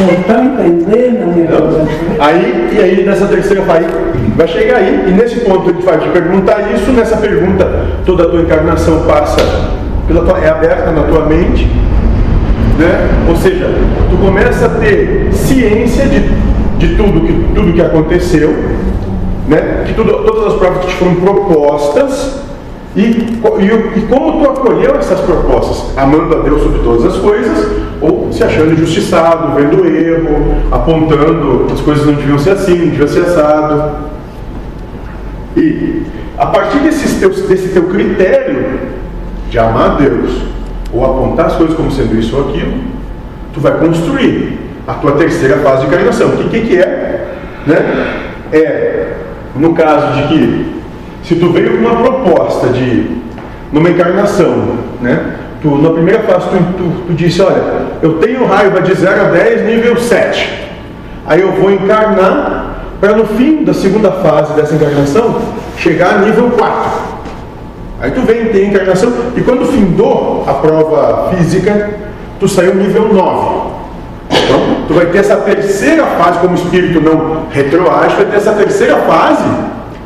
S2: Não estão entendendo.
S3: Aí, e aí nessa terceira fase, vai chegar aí, e nesse ponto ele vai te perguntar isso, nessa pergunta toda a tua encarnação passa, pela tua, é aberta na tua mente, né? Ou seja, tu começa a ter ciência de, de tudo, que, tudo que aconteceu, né? Que tudo, todas as provas que te foram propostas, e, e, e como tu acolheu essas propostas? Amando a Deus sobre todas as coisas, ou se achando injustiçado, vendo erro, apontando as coisas não deviam ser assim, não deviam ser assado. E a partir desse teu, desse teu critério de amar a Deus, ou apontar as coisas como sendo isso ou aquilo, tu vai construir a tua terceira fase de encarnação. O que, que, que é? Né? É, no caso de que se tu veio com uma proposta de numa encarnação, né? Tu, na primeira fase tu, tu, tu disse, olha, eu tenho raiva de 0 a 10, nível 7. Aí eu vou encarnar para no fim da segunda fase dessa encarnação chegar a nível 4. Aí tu vem, tem encarnação, e quando findou a prova física, tu saiu nível 9. Então, tu vai ter essa terceira fase, como espírito não retroage, vai ter essa terceira fase,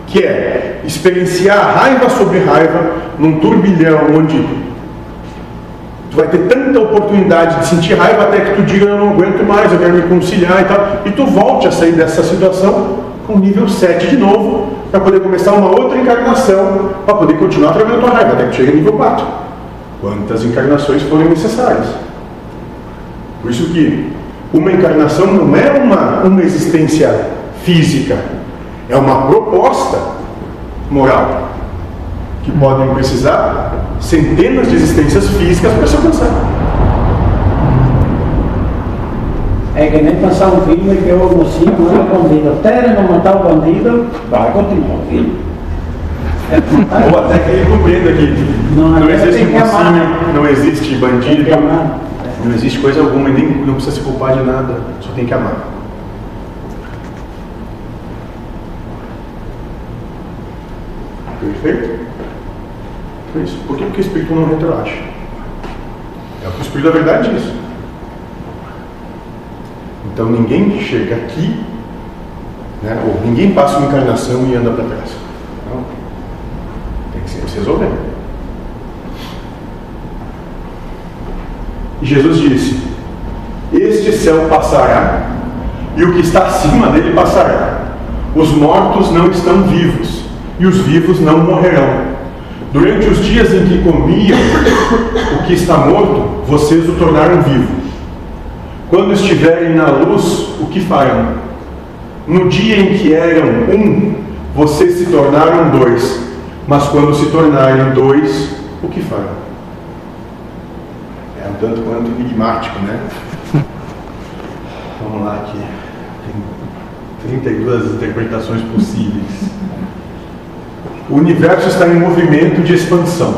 S3: que é experienciar raiva sobre raiva num turbilhão onde tu vai ter tanta oportunidade de sentir raiva até que tu diga eu não aguento mais, eu quero me conciliar e tal, e tu volte a sair dessa situação com nível 7 de novo, para poder começar uma outra encarnação, para poder continuar trabalhando tua raiva, até que chegue nível 4. Quantas encarnações forem necessárias. Por isso que uma encarnação não é uma, uma existência física, é uma proposta moral que podem precisar centenas de existências físicas para se alcançar.
S2: É que nem passar um filme que o mocinho manda o bandido. Até não matar o bandido, vai continuar o filme. É.
S3: Ou até que ele compreenda que
S2: Não,
S3: não,
S2: agora
S3: existe mocinho, não existe bandido, não existe coisa alguma e nem não precisa se culpar de nada, só tem que amar. Perfeito? Por isso. Por que? O Espírito não retroage. É o que o Espírito da verdade diz. Então ninguém chega aqui, né, ou ninguém passa uma encarnação e anda para trás. Não. Tem que sempre se resolver. E Jesus disse: Este céu passará, e o que está acima dele passará. Os mortos não estão vivos, e os vivos não morrerão. Durante os dias em que comiam o que está morto, vocês o tornaram vivo. Quando estiverem na luz, o que farão? No dia em que eram um, vocês se tornaram dois. Mas quando se tornarem dois, o que farão? É um tanto quanto enigmático, né? Vamos lá aqui. Tem 32 interpretações possíveis. O universo está em movimento de expansão,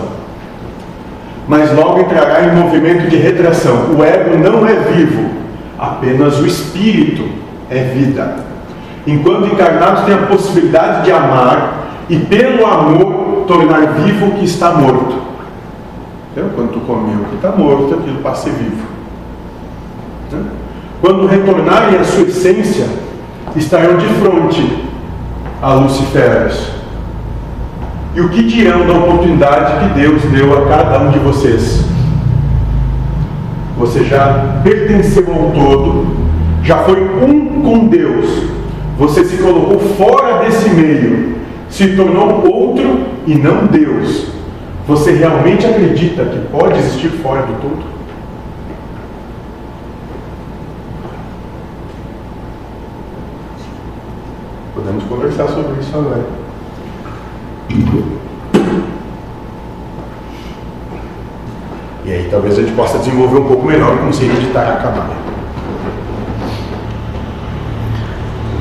S3: mas logo entrará em movimento de retração. O ego não é vivo, apenas o espírito é vida. Enquanto encarnados têm a possibilidade de amar e, pelo amor, tornar vivo o que está morto. Então, quando tu comeu o que está morto, aquilo passa a ser vivo. Né? Quando retornarem à sua essência, estarão de frente a Luciferas. E o que dirão da oportunidade que Deus deu a cada um de vocês? Você já pertenceu ao todo, já foi um com Deus, você se colocou fora desse meio, se tornou outro e não Deus. Você realmente acredita que pode existir fora do todo? Podemos conversar sobre isso agora. E aí talvez a gente possa desenvolver um pouco melhor o conceito de Tarracaba.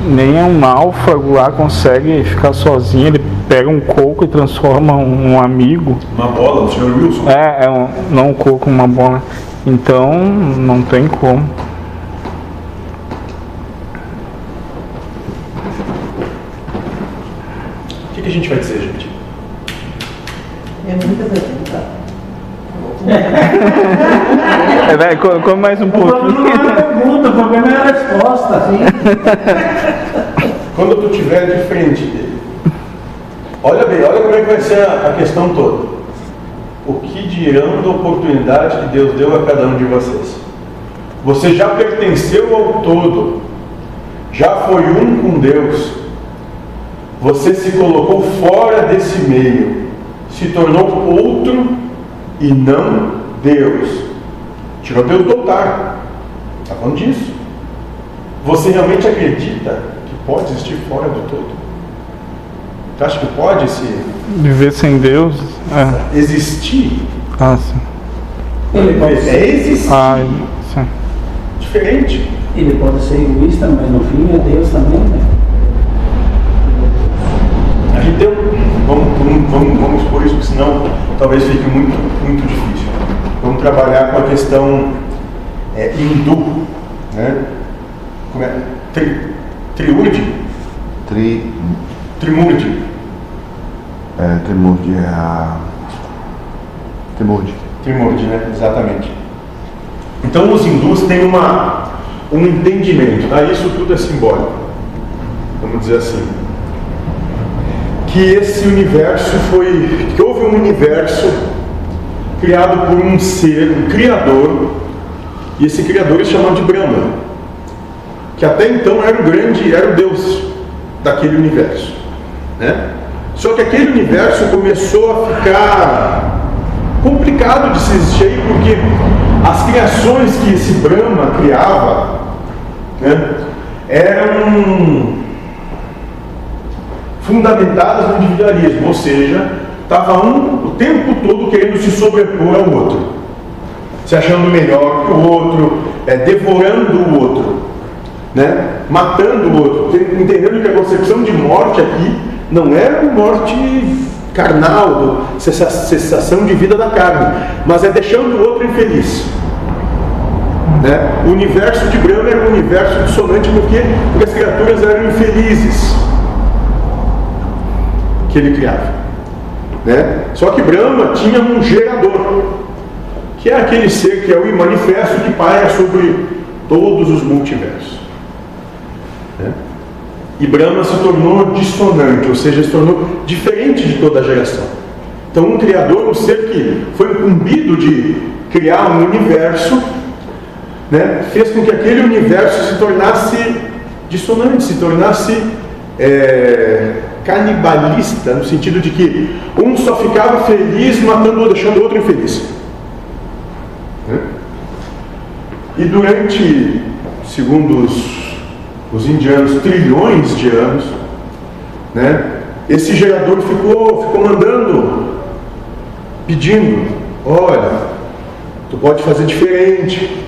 S5: Nem um náufrago lá consegue ficar sozinho, ele pega um coco e transforma um amigo.
S3: Uma bola, o senhor Wilson?
S5: É, é um, não um coco, uma bola. Então não tem como.
S3: O que, que a gente vai dizer,
S6: É,
S5: vai, co- come mais um
S2: O problema não é a pergunta, o problema é a resposta. Assim.
S3: Quando tu estiver de frente dele, olha bem, olha como é que vai ser a, a questão toda. O que dirão da oportunidade que Deus deu a cada um de vocês? Você já pertenceu ao todo, já foi um com Deus, você se colocou fora desse meio, se tornou outro e não Deus. Tirou Deus do altar. Está falando disso. Você realmente acredita que pode existir fora do todo? Você acha que pode se
S5: Viver sem Deus. É.
S3: existir?
S5: Ah, sim.
S2: Ele pode
S3: É
S2: ser,
S3: existir.
S5: Ah, sim.
S3: Diferente.
S2: ele pode ser egoísta, mas no fim é Deus também, né?
S3: A gente tem um. Vamos, vamos, vamos, vamos expor isso, porque senão talvez fique muito, muito difícil. Vamos trabalhar com a questão é, hindu. Né? Como é? Tri, triurde?
S1: Tri,
S3: Trimurde.
S1: é, Trimurde é a. Trimurde.
S3: Trimurde, né? Exatamente. Então os hindus têm uma, um entendimento, tá? isso tudo é simbólico, vamos dizer assim. Que esse universo foi. que houve um universo criado por um ser, um criador, e esse criador é chamado de Brahma, que até então era o grande, era o Deus daquele universo. Né? Só que aquele universo começou a ficar complicado de se existir porque as criações que esse Brahma criava né, eram fundamentadas no individualismo, ou seja, estava um o tempo todo querendo se sobrepor ao outro, se achando melhor que o outro, é, devorando o outro, né, matando o outro, te- entendendo que a concepção de morte aqui não uma morte carnal, cessação de vida da carne, mas é deixando o outro infeliz. Né? O universo de Brahma era um universo dissonante porque, porque as criaturas eram infelizes que ele criava. Né? Só que Brahma tinha um gerador, que é aquele ser que é o manifesto que paira sobre todos os multiversos. Né? E Brahma se tornou dissonante, ou seja, se tornou diferente de toda a geração. Então, um criador, um ser que foi incumbido de criar um universo, né, fez com que aquele universo se tornasse dissonante, se tornasse é, canibalista, no sentido de que um só ficava feliz matando ou deixando o outro infeliz. Né? E durante, segundo os, os indianos, trilhões de anos, né, esse gerador ficou, ficou mandando, pedindo: olha, tu pode fazer diferente,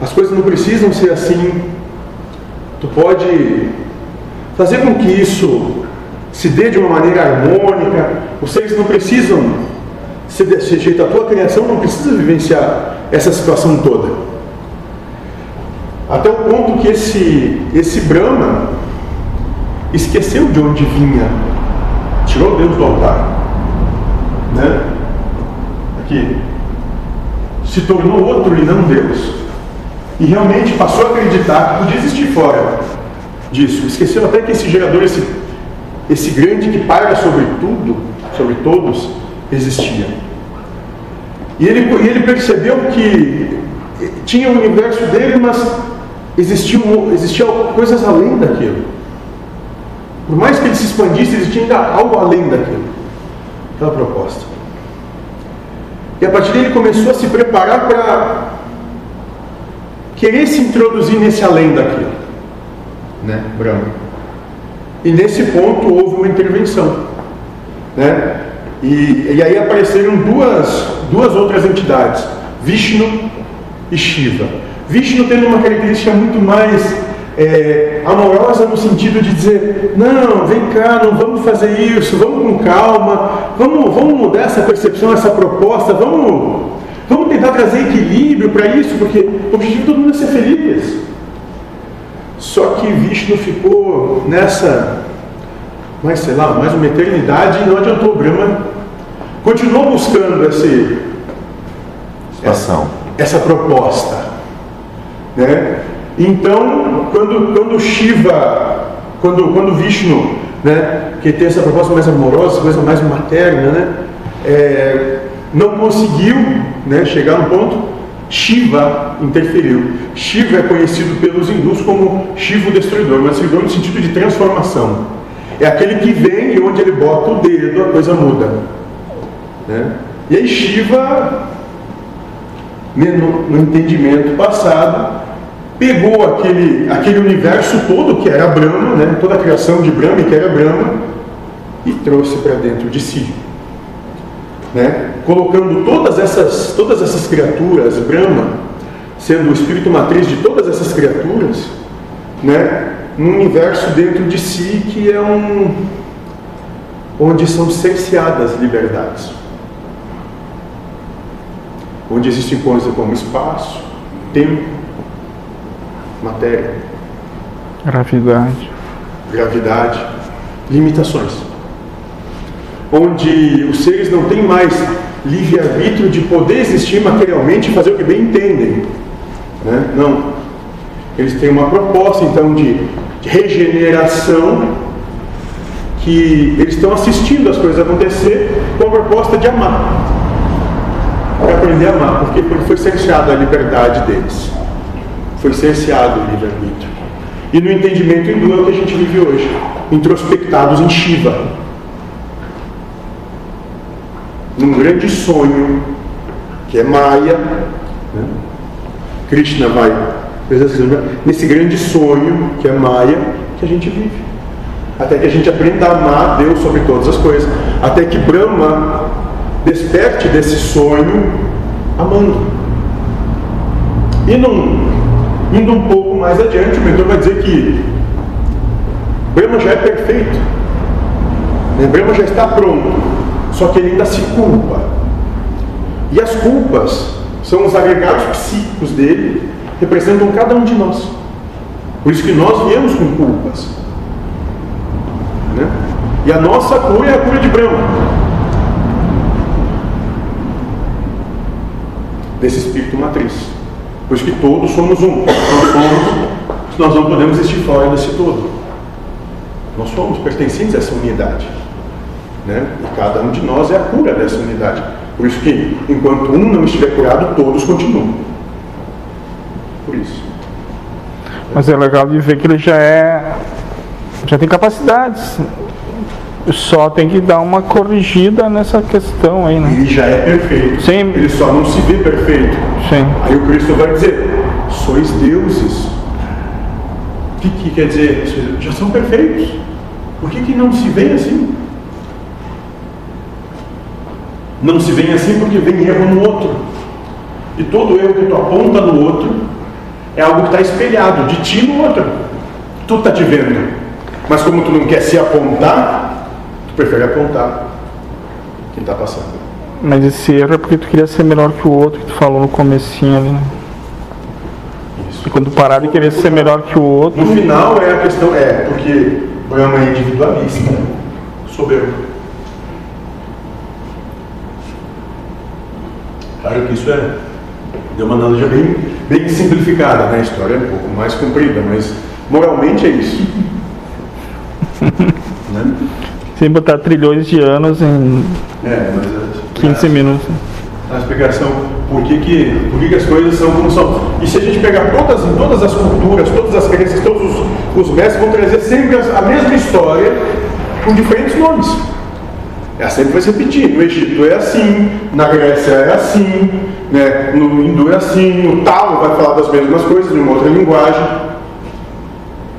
S3: as coisas não precisam ser assim, tu pode fazer com que isso se dê de uma maneira harmônica, vocês não precisam ser desse jeito, a tua criação não precisa vivenciar essa situação toda. Até o ponto que esse, esse Brahma esqueceu de onde vinha, tirou Deus do altar, né? Aqui, se tornou outro e não Deus, e realmente passou a acreditar que podia existir fora disso. Esqueceu até que esse gerador, esse, esse grande que paira sobre tudo, sobre todos, existia. E ele, ele percebeu que tinha o universo dele, mas existiam, existiam coisas além daquilo. Por mais que ele se expandisse, existia ainda algo além daquilo. Aquela proposta. E a partir daí ele começou a se preparar para querer se introduzir nesse além daquilo. Né? Brahma. E nesse ponto houve uma intervenção. Né? E, e aí apareceram duas, duas outras entidades, Vishnu e Shiva. Vishnu tendo uma característica muito mais é, amorosa no sentido de dizer, não, vem cá, não vamos fazer isso, vamos com calma, vamos, vamos mudar essa percepção, essa proposta, vamos, vamos tentar trazer equilíbrio para isso, porque o objetivo de todo mundo é ser feliz. Só que Vishnu ficou nessa mais, sei lá, mais uma eternidade e não adiantou. Brahma continuou buscando esse,
S1: Situação.
S3: essa proposta. Né? Então, quando, quando Shiva, quando, quando Vishnu, né, que tem essa proposta mais amorosa, coisa mais materna, né, é, não conseguiu né, chegar no ponto, Shiva interferiu. Shiva é conhecido pelos hindus como Shiva o destruidor, mas destruidor no sentido de transformação. É aquele que vem e onde ele bota o dedo a coisa muda. Né? E aí Shiva, né, no, entendimento passado, pegou aquele, aquele universo todo que era Brahma, né, toda a criação de Brahma que era Brahma, e trouxe para dentro de si. Né, colocando todas essas, todas essas criaturas, Brahma, sendo o espírito matriz de todas essas criaturas, né, num universo dentro de si que é um. onde são cerceadas liberdades. Onde existem coisas como espaço, tempo, matéria,
S5: Gravidade.
S3: gravidade, limitações. Onde os seres não têm mais livre-arbítrio de poder existir materialmente e fazer o que bem entendem. Né? Não. Eles têm uma proposta, então, de, regeneração, que eles estão assistindo as coisas acontecer com a proposta de amar. Para aprender a amar, porque foi cerceada a liberdade deles foi cerceado o livre-arbítrio. E no entendimento hindu é o que a gente vive hoje, introspectados em Shiva. Num grande sonho, que é Maya, né? Krishna vai nesse grande sonho, que é Maya, que a gente vive. Até que a gente aprenda a amar Deus sobre todas as coisas. Até que Brahma desperte desse sonho amando. E não Indo um pouco mais adiante, o mentor vai dizer que Brahma já é perfeito. Né? Brahma já está pronto. Só que ele ainda se culpa. E as culpas são os agregados psíquicos dele, representam cada um de nós. Por isso que nós viemos com culpas. Né? E a nossa cura é a cura de Brahma. Desse espírito matriz. Pois que todos somos um. Nós somos, nós não podemos existir fora desse todo. Nós somos pertencentes a essa unidade. Né? E cada um de nós é a cura dessa unidade. Por isso que, enquanto um não estiver curado, todos continuam. Por isso.
S5: Mas é legal de ver que ele já é. já tem capacidades. Só tem que dar uma corrigida nessa questão aí, né?
S3: Ele já é perfeito.
S5: Sim.
S3: Ele só não se vê perfeito.
S5: Sim.
S3: Aí o Cristo vai dizer: sois deuses. O que, que quer dizer? Já são perfeitos. Por que, que não se vê assim? Não se vê assim porque vem erro no outro. E todo erro que tu aponta no outro é algo que está espelhado de ti no outro. Tu está te vendo. Mas como tu não quer se apontar, tu prefere apontar quem está passando.
S5: Mas esse erro é porque tu queria ser melhor que o outro que tu falou no comecinho ali, né? E quando parar de querer ser melhor que o outro.
S3: No final é a questão, é, porque é individualista, soberbo. Claro que isso é, deu uma analogia bem, bem simplificada, né? A história é um pouco mais comprida, mas moralmente é isso. [laughs] né?
S5: Sem botar trilhões de anos em
S3: É, mas é-
S5: 15 minutos.
S3: a explicação por que, que, por que, que as coisas são como são. E se a gente pegar todas, todas as culturas, todas as crenças, todos os, os mestres vão trazer sempre a mesma história com diferentes nomes. Ela sempre vai se repetir. No Egito é assim, na Grécia é assim, né? no Hindu é assim, o Tao vai falar das mesmas coisas em uma outra linguagem.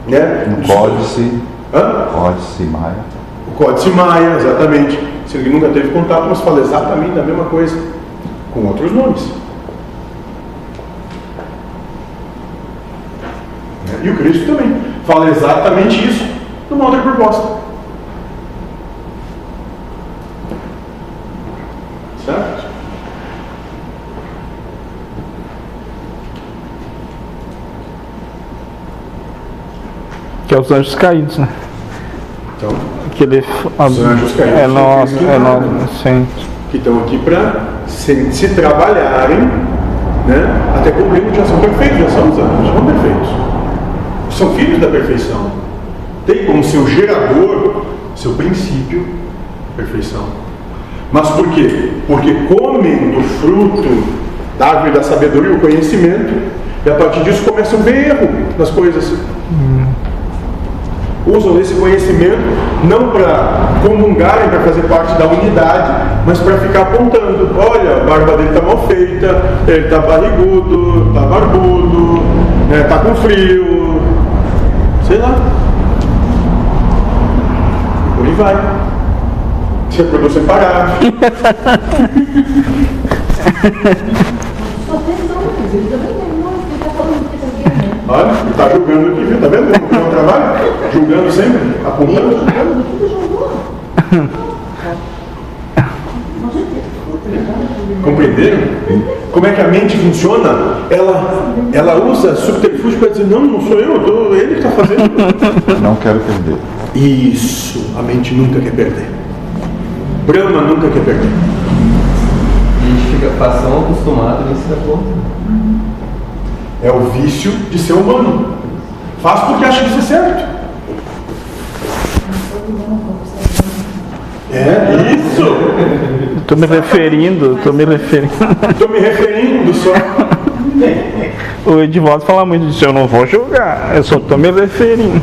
S3: Né?
S1: No códice,
S3: Hã?
S1: códice maia.
S3: O Códice Maia, exatamente. Sendo que nunca teve contato, mas fala exatamente a mesma coisa, com outros nomes. E o Cristo também fala exatamente isso numa outra proposta. Certo?
S5: Que é os anjos caídos, né?
S3: Então,
S5: que ele
S3: Os anjos caídos
S5: é nós, é nós,
S3: encarnam.
S5: sim.
S3: que estão aqui para se, se trabalharem né, até cumprir o já são perfeitos, já são os anjos, são perfeitos. São filhos da perfeição. Tem como seu gerador, seu princípio, perfeição. Mas por quê? Porque comem do fruto da árvore da sabedoria, o conhecimento, e a partir disso começam a ver erro nas coisas. Usam esse conhecimento não para comungarem, para fazer parte da unidade, mas para ficar apontando: olha, a barba dele está mal feita, ele está barrigudo, está barbudo, está com frio, sei lá. E por aí vai. Se reproduz sem parar.
S6: Nomes, ele está
S3: Olha, está julgando aqui, viu? Tá vendo como é o trabalho? Julgando sempre, apontando.
S6: Jogou.
S3: Compreenderam? Como é que a mente funciona? Ela, ela usa subterfúgio para dizer, não, não sou eu, eu tô- ele que está fazendo.
S1: Não quero perder.
S3: Isso, a mente nunca quer perder. Brahma nunca quer perder.
S8: A gente fica tão acostumado nisso da conta.
S3: É o vício de ser humano. Faz porque acha que isso é certo. É, isso!
S5: Tô me referindo, tô me referindo.
S3: Estou me referindo só. [laughs]
S5: O Edivaldo fala muito disso, eu não vou julgar, eu só tô me referindo.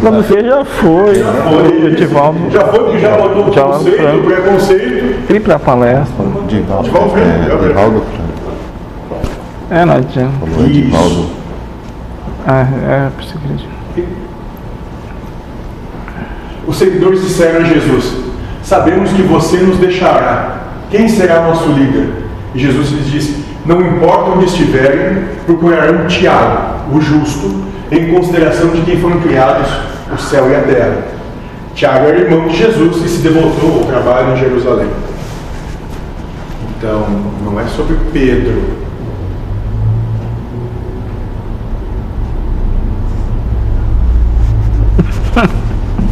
S5: Quando fez já foi. O Edivaldo
S3: Já foi porque já botou o
S5: Já
S3: conceito,
S5: foi.
S3: o preconceito.
S5: ir pra palestra.
S1: Divaldo,
S3: Divaldo Franco,
S1: é,
S3: é
S1: Franco.
S5: É, não adianta.
S1: Falou Edivaldo.
S5: Ah, é, por isso que.
S3: Os seguidores disseram a Jesus: Sabemos que você nos deixará. Quem será nosso líder? E Jesus lhes disse: Não importa onde estiverem, procurarão Tiago, o justo, em consideração de quem foram criados o céu e a terra. Tiago era irmão de Jesus e se devotou ao trabalho em Jerusalém. Então, não é sobre Pedro.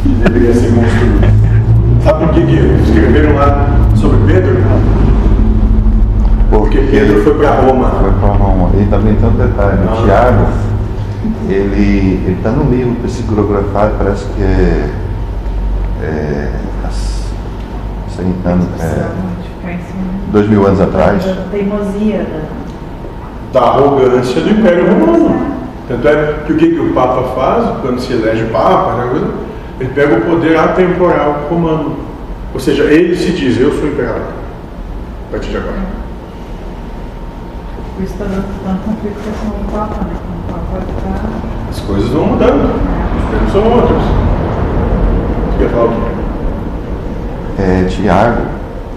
S3: que [laughs] deveria ser construído. Sabe por que, que escreveram lá sobre Pedro? Pedro foi para Roma.
S1: Foi para Roma. E também tem um detalhe,
S3: Ah.
S1: o Tiago, ele está no livro psicografado, parece que é, é 100 anos, é,
S7: cima
S1: dois mil anos atrás.
S7: da teimosia, da...
S3: da arrogância do Império Romano. Tanto é que o que, que o Papa faz quando se elege Papa? né, Ele pega o poder atemporal romano. Ou seja, ele se diz, eu sou imperador. A partir de agora.
S7: Por isso está dando conflito com esse novo Papa, né? O Papa está...
S3: As coisas vão mudando. Os tempos são outros. Você quer falar o quê?
S1: É, Tiago,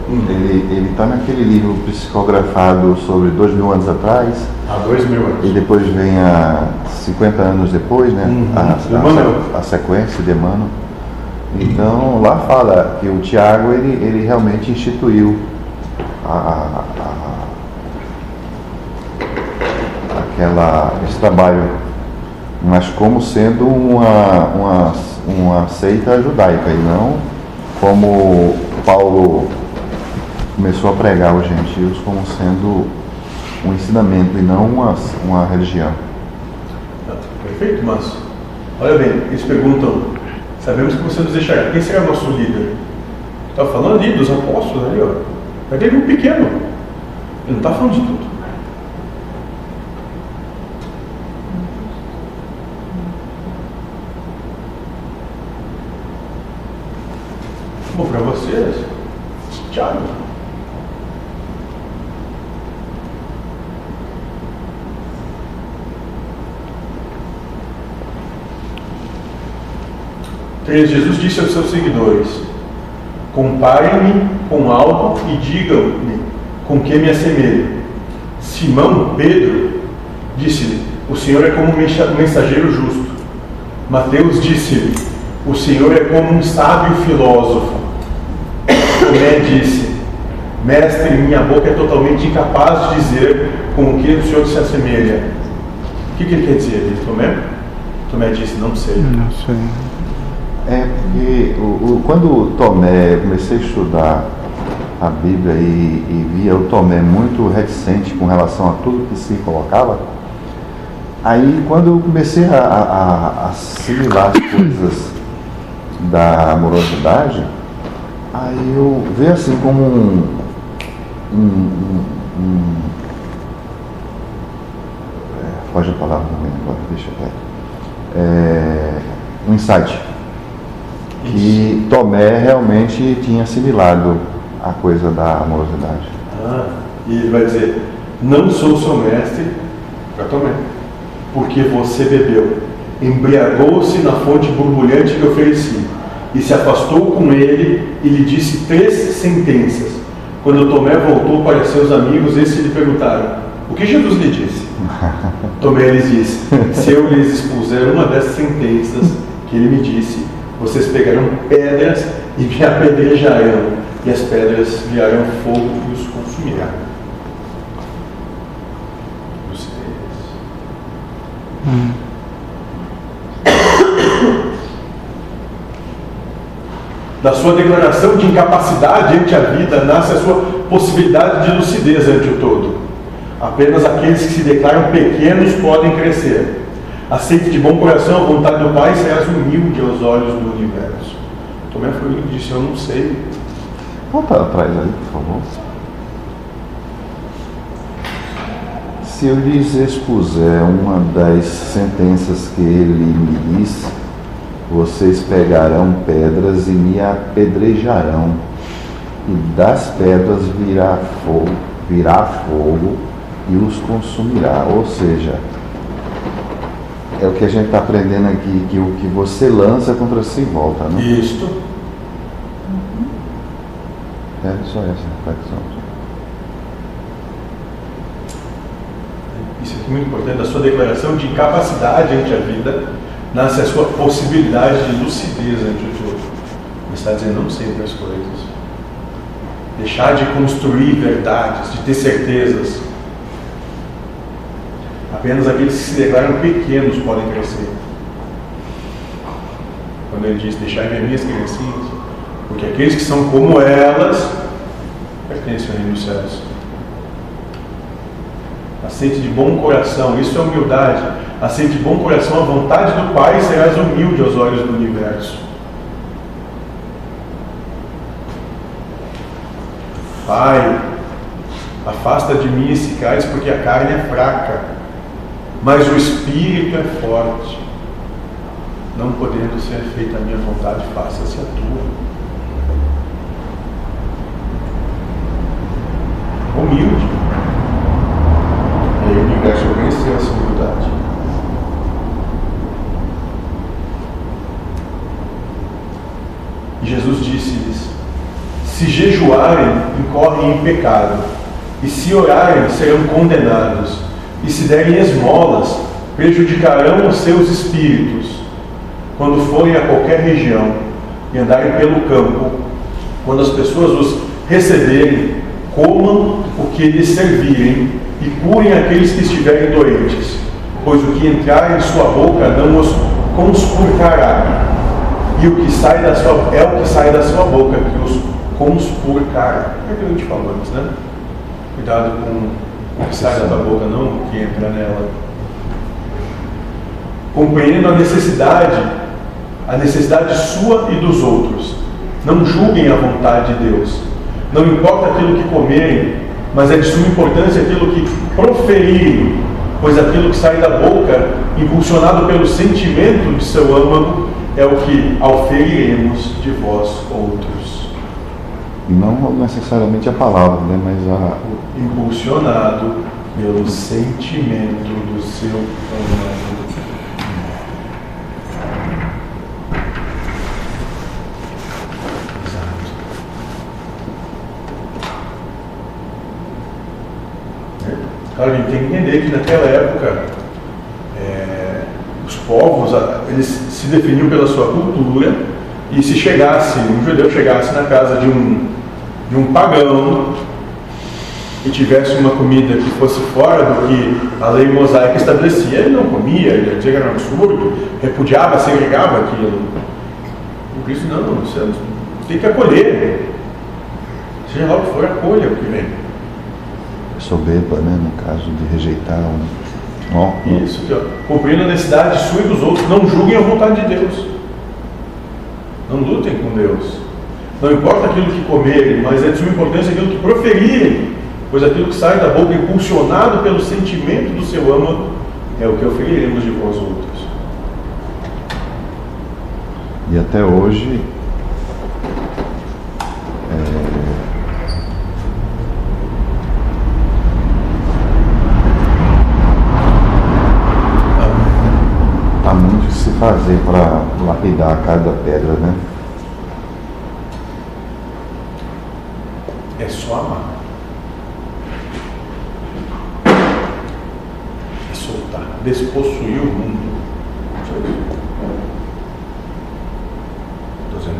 S3: Hum.
S1: ele está naquele livro psicografado sobre dois mil anos atrás,
S3: Há dois mil anos.
S1: e depois vem a 50 anos depois, né?
S3: Uhum.
S1: A, a, a sequência de Emmanuel. Então lá fala que o Tiago ele, ele realmente instituiu a, a- esse trabalho, mas como sendo uma, uma, uma seita judaica e não como Paulo começou a pregar aos gentios como sendo um ensinamento e não uma, uma religião.
S3: Perfeito, mas olha bem, eles perguntam, sabemos que você nos deixará. Quem será nosso líder? Está falando ali dos apóstolos ali, ó. É grupo pequeno. Ele não está falando de tudo. Três, Jesus disse aos seus seguidores: Comparem-me com algo e digam-me com que me assemelho. Simão Pedro disse-lhe: O Senhor é como um mensa- mensageiro justo. Mateus disse-lhe: O Senhor é como um sábio filósofo. Tomé disse: Mestre, minha boca é totalmente incapaz de dizer com o que o Senhor se assemelha. O que, que ele quer dizer ali, Tomé? Tomé disse: Não sei.
S5: Não sei.
S1: É porque o, o- quando Tomé, comecei a estudar a Bíblia e, e via o Tomé muito reticente com relação a tudo que se colocava, aí quando eu comecei a, a, a assimilar as coisas da amorosidade, aí eu vejo assim como um, um, um- um- é, foge a palavra também agora, deixa quieto. É, um insight que Tomé realmente tinha assimilado a coisa da amorosidade.
S3: Ah, e ele vai dizer: Não sou seu mestre para Tomé, porque você bebeu, embriagou-se na fonte borbulhante que ofereci, e se afastou com ele e lhe disse três sentenças. Quando Tomé voltou para seus amigos, esses lhe perguntaram: O que Jesus lhe disse? [laughs] Tomé lhes disse: Se eu lhes expuser uma dessas sentenças que ele me disse, vocês pegarão pedras e me [laughs] apedrejarão, e as pedras virarão fogo e os consumirá. Vocês. Da sua declaração de incapacidade ante a vida nasce a sua possibilidade de lucidez ante o todo. Apenas aqueles que se declaram pequenos podem crescer. Aceite de bom coração a vontade do Pai e serás humilde aos olhos do universo. Tomé que disse: Eu não sei.
S1: Volta atrás aí, por favor. Se eu lhes expuser uma das sentenças que ele me disse, vocês pegarão pedras e me apedrejarão, e das pedras virá fogo, virá fogo e os consumirá. Ou seja, é o que a gente está aprendendo aqui, que o que você lança contra si volta, né?
S3: Isto.
S1: É só essa reflexão.
S3: Isso aqui é muito importante. Da sua declaração de incapacidade ante a vida nasce a sua possibilidade de lucidez ante o. Ele está dizendo: Não sei das coisas. Deixar de construir verdades, de ter certezas. Apenas aqueles que se declaram pequenos podem crescer. Quando ele diz: Deixai ver minhas criancinhas. Porque aqueles que são como elas pertencem ao reino dos céus. Aceite de bom coração, isso é humildade. Aceite de bom coração a vontade do Pai e serás humilde aos olhos do universo. Pai, afasta de mim esse cálice porque a carne é fraca, mas o espírito é forte. Não podendo ser feita a minha vontade, faça-se a tua. Humilde. E aí o essa humildade. Jesus disse-lhes: Se jejuarem, incorrem em pecado, e se orarem, serão condenados, e se derem esmolas, prejudicarão os seus espíritos. Quando forem a qualquer região e andarem pelo campo, quando as pessoas os receberem, comam o que lhes servirem e curem aqueles que estiverem doentes, pois o que entrar em sua boca não os conspurcará, e o que sai da sua é o que sai da sua boca que os conspurcará. É o que a gente falou antes, né? Cuidado com o que sai da tua boca, não o que entra nela. Compreendam a necessidade, a necessidade sua e dos outros. Não julguem a vontade de Deus. Não importa aquilo que comerem, mas é de suma importância aquilo que proferirem, pois aquilo que sai da boca, impulsionado pelo sentimento de seu âmago, é o que auferiremos de vós outros.
S1: Não necessariamente a palavra, né? mas a,
S3: Impulsionado pelo sentimento do seu âmago. Claro, a gente tem que entender que naquela época é, os povos eles se definiam pela sua cultura e se chegasse, um judeu chegasse na casa de um, de um pagão e tivesse uma comida que fosse fora do que a lei mosaica estabelecia, ele não comia, ele dizia que era um absurdo, repudiava, segregava aquilo. E Cristo não, você tem que acolher. Seja lá o que for, acolha o que vem.
S1: Soberba, né? No caso de rejeitar um. Ó,
S3: Isso, aqui, ó. cumprindo a necessidade sua e dos outros. Não julguem a vontade de Deus. Não lutem com Deus. Não importa aquilo que comerem, mas é de suma importância aquilo que proferirem, pois aquilo que sai da boca, impulsionado pelo sentimento do seu âmago, é o que oferiremos de vós outros.
S1: E até hoje. é, há muito que se fazer para lapidar cada pedra, né?
S3: É só amar. É soltar, despossuir o mundo.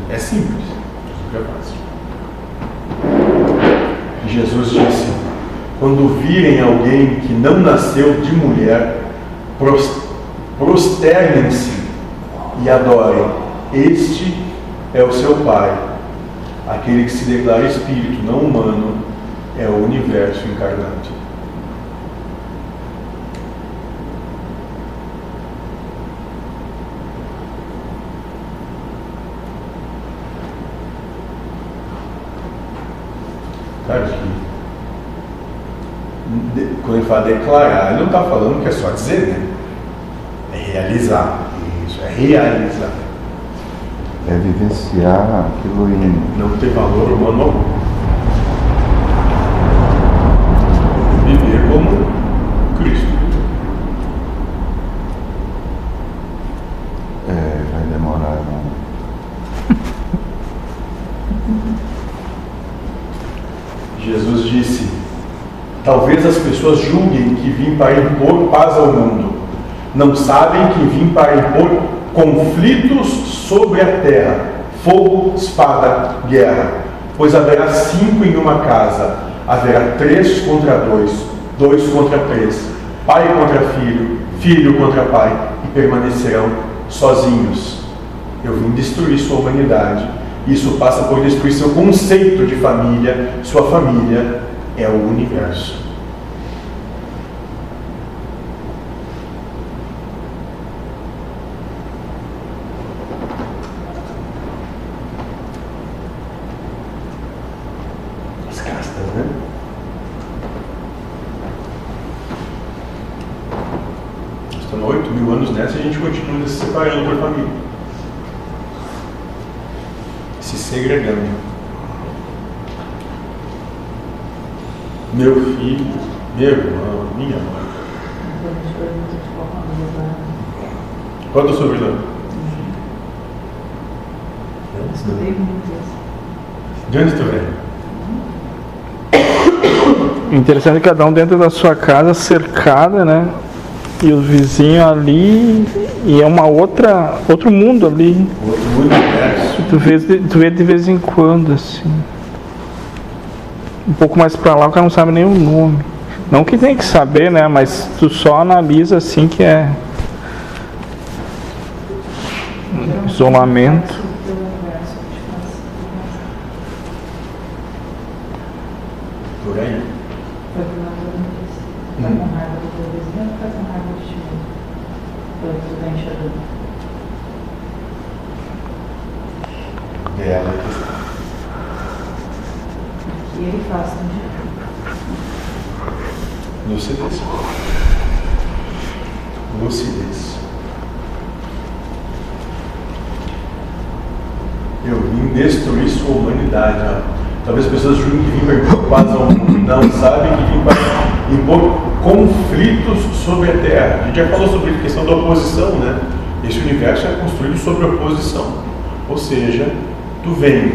S3: É simples, é fácil. Jesus disse: quando virem alguém que não nasceu de mulher, pros- prosternem-se e adorem. Este é o seu Pai. Aquele que se declara espírito, não humano, é o universo encarnado. De- quando ele fala declarar, ele não está falando que é só dizer, né? É realizar. Isso, é realizar.
S1: É vivenciar aquilo em.
S3: Não ter valor humano algum. Viver como Cristo.
S1: É, vai demorar. Não. [laughs]
S3: Jesus disse: Talvez as pessoas julguem que vim para impor paz ao mundo. Não sabem que vim para impor conflitos sobre a terra, fogo, espada, guerra. Pois haverá cinco em uma casa, haverá três contra dois, dois contra três, pai contra filho, filho contra pai, e permanecerão sozinhos. Eu vim destruir sua humanidade. Isso passa por destruir seu conceito de família. Sua família é o universo. As castas, né? Estamos há 8 mil anos nessa e a gente continua se separando por família. Se segregando. Meu filho, meu irmão, minha mãe. Qual é o teu sobrenome?
S7: Estudei muito isso.
S3: De onde tu vem?
S5: Interessante cada um dentro da sua casa, cercada, né? E os vizinhos ali, e é uma outra, outro mundo ali. Tu vê, tu vê de vez em quando, assim. Um pouco mais pra lá o cara não sabe nem o nome. Não que tem que saber, né? Mas tu só analisa assim que é isolamento.
S7: Pelo universo, acho que nós-
S3: Por aí.
S7: Foi o que nós vimos. Tá com raiva do teu vizinho ou tá com raiva de ti mesmo? Pelo que tu tá enxergando.
S3: Bela questão.
S7: O que ele faz com ti?
S3: Lucidez. Lucidez. Eu vim destruir sua humanidade. ó. Talvez as pessoas julguem que vim para [laughs] paz. Não sabem que vim para impor conflitos sobre a terra. A gente já falou sobre a questão da oposição, né? Esse universo é construído sobre oposição. Ou seja, tu vem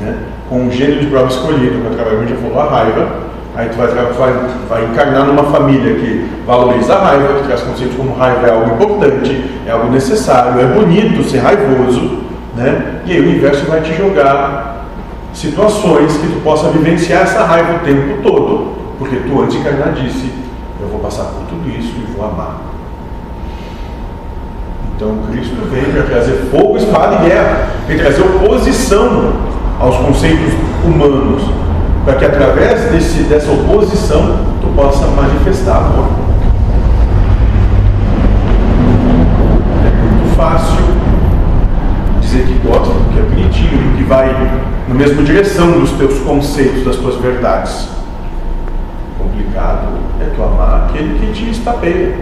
S3: né, com um gênero de prova escolhido, trabalhar, a gente falou, a raiva, aí tu vai, vai, vai encarnar numa família que valoriza a raiva, que traz conceitos como raiva é algo importante, é algo necessário, é bonito ser raivoso, né? e aí o universo vai te jogar situações que tu possa vivenciar essa raiva o tempo todo, porque tu antes encarnar disse, eu vou passar por tudo isso e vou amar. Então Cristo veio para trazer fogo, espada e guerra, veio trazer oposição aos conceitos humanos, para que através desse, dessa oposição tu possa manifestar amor. É muito fácil dizer que gosta, que é vai na mesma direção dos teus conceitos, das tuas verdades. Complicado é tu amar aquele que te estapeia.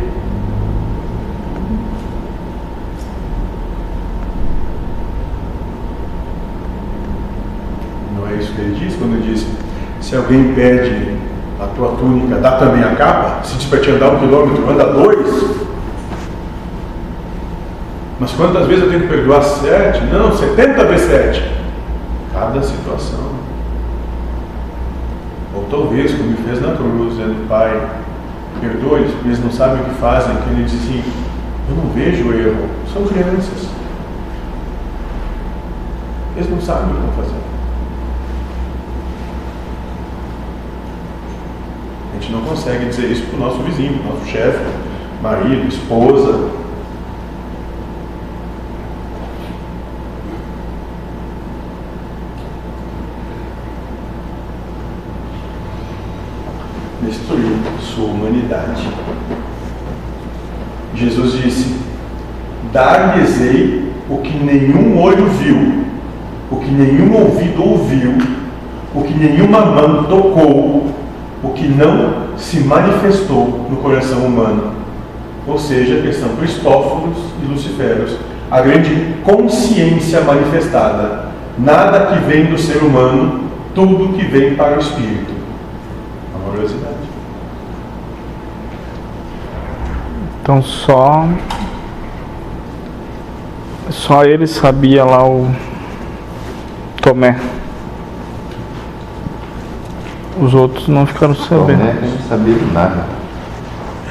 S3: Não é isso que ele diz quando ele diz: se alguém pede a tua túnica, dá também a capa, se diz para te andar um quilômetro, anda dois. Mas quantas vezes eu tenho que perdoar sete? Não, 70 vezes sete. Cada situação. Ou talvez, como ele fez na cruz, dizendo, Pai, perdoe-os, eles não sabem o que fazem. Que ele diz assim, eu não vejo erro, são crianças. Eles não sabem o que estão fazendo. A gente não consegue dizer isso para o nosso vizinho, para o nosso chefe, marido, esposa. Destruir sua humanidade. Jesus disse: Dar-lhes-ei o que nenhum olho viu, o que nenhum ouvido ouviu, o que nenhuma mão tocou, o que não se manifestou no coração humano. Ou seja, que são Cristóforos e Luciferos, a grande consciência manifestada. Nada que vem do ser humano, tudo que vem para o espírito. Amorosidade.
S5: Então só. Só ele sabia lá o Tomé. Os outros não ficaram sabendo.
S1: Tomé não sabia de nada.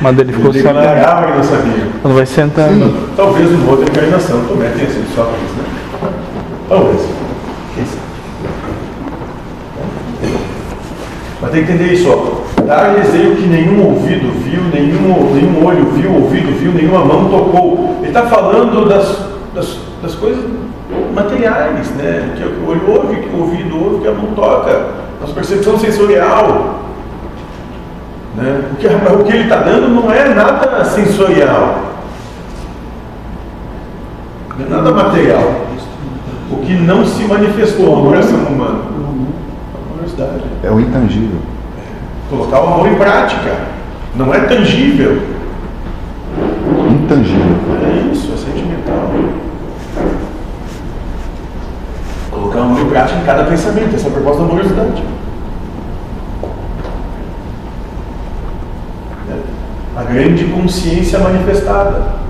S5: Mas ele ficou
S3: Ele
S5: sabendo.
S3: que não sabia.
S5: Quando vai sentando.
S3: Talvez uma outra encarnação Tomé tenha sido Sócrates, né? Talvez. Quem sabe? Mas tem que entender isso, ó. Dar-lhes ei o que nenhum ouvido viu, nenhum, nenhum olho viu, ouvido viu, nenhuma mão tocou. Ele está falando das, das, das coisas materiais, né? Que o olho ouve, que o ouvido ouve, que a mão toca. Nossa percepção sensorial. Né? O, que, o que ele está dando não é nada sensorial. Não é nada material. O que não se manifestou no coração humano. Amorosidade.
S1: É o intangível.
S3: Colocar o amor em prática. Não é tangível.
S1: Intangível.
S3: É isso, é sentimental. Colocar o amor em prática em cada pensamento. Essa é a proposta da amorosidade. É. A grande consciência manifestada.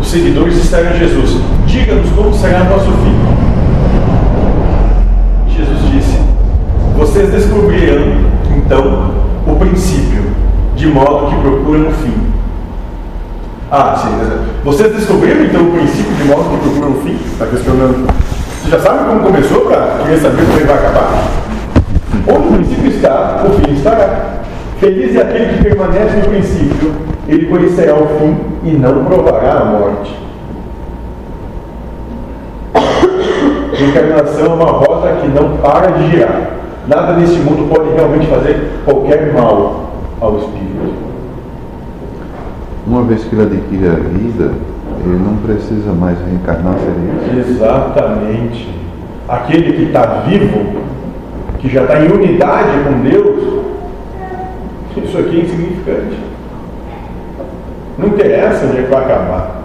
S3: Os seguidores disseram a Jesus: Diga-nos como será nosso fim. Jesus disse: Vocês descobrirão então o princípio, de modo que procuram o fim. Ah, sim. Vocês descobriram então o princípio, de modo que procuram o fim? Está questionando. Você já sabe como começou para querer saber como ele vai acabar? Onde o princípio está, o fim estará. Feliz é aquele que permanece no princípio, ele conhecerá o fim e não provará a morte. Reencarnação é uma roda que não para de girar. Nada neste mundo pode realmente fazer qualquer mal ao espírito.
S1: Uma vez que ele adquire a vida, ele não precisa mais reencarnar, seria isso?
S3: Exatamente. Aquele que está vivo, que já está em unidade com Deus, isso aqui é insignificante. Não interessa onde é que vai acabar.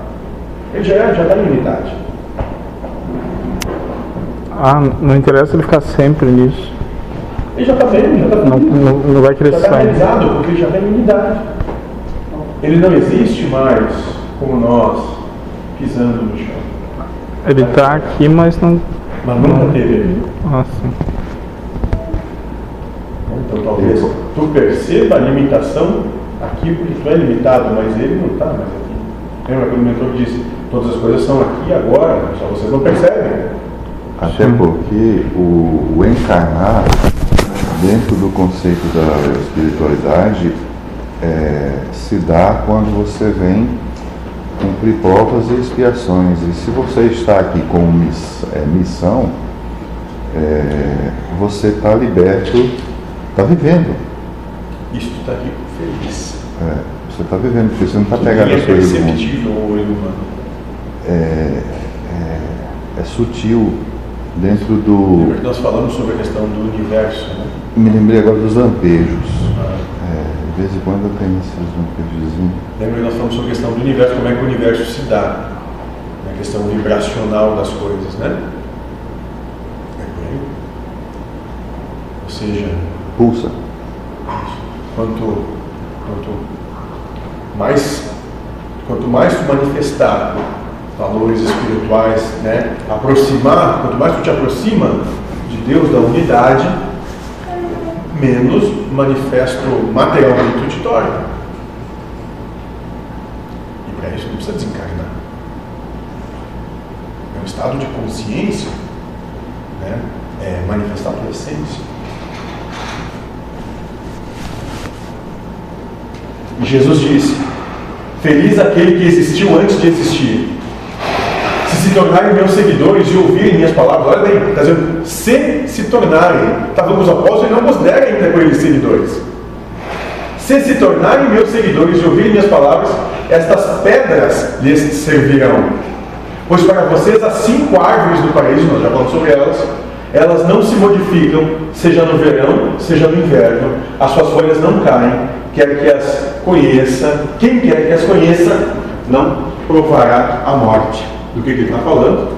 S3: Ele já está em unidade.
S5: Ah, não interessa ele ficar sempre nisso.
S3: Ele já está bem, já está
S5: Não, não, não vai querer
S3: Já está realizado, porque ele já está em unidade. Ele não existe mais como nós, pisando no chão.
S5: Ele tá aqui, mas não.
S3: Mas nunca teve ali.
S5: Ah, sim.
S3: Então talvez tu perceba a limitação aqui, porque tu é limitado, mas ele não está mais aqui. Lembra quando o mentor disse, todas as coisas estão aqui agora, só vocês não percebem.
S1: Até porque o, o encarnar, dentro do conceito da espiritualidade, é, se dá quando você vem cumprir provas e expiações. E se você está aqui com miss, é, missão, é, você está liberto, está vivendo.
S3: Isto está aqui feliz.
S1: É, você está vivendo, porque você não está pegando
S3: é
S1: as coisas do mundo. É, é, é sutil dentro
S3: Lembra
S1: do.
S3: que nós falamos sobre a questão do universo, né?
S1: Me lembrei agora dos lampejos. É, de vez em quando eu tenho esses lampejos.
S3: Lembra que nós falamos sobre a questão do universo, como é que o universo se dá, a questão vibracional das coisas, né? É. Ou seja,
S1: Pulsa.
S3: quanto, quanto mais quanto mais tu manifestar valores espirituais, né, aproximar, quanto mais tu te aproxima de Deus, da unidade, menos manifesto materialmente tu te torna. E para isso não precisa desencarnar. É um estado de consciência, né, é manifestar a tua essência. E Jesus disse: Feliz aquele que existiu antes de existir. Se tornarem meus seguidores e ouvirem minhas palavras, olha bem, está dizendo, se se tornarem, estava com os apóstolos e não considera ainda com eles seguidores. Se se tornarem meus seguidores e ouvirem minhas palavras, estas pedras lhes servirão. Pois para vocês as cinco árvores do paraíso, nós já falamos sobre elas, elas não se modificam, seja no verão, seja no inverno, as suas folhas não caem, quer que as conheça, quem quer que as conheça, não provará a morte. Do que, que ele está falando?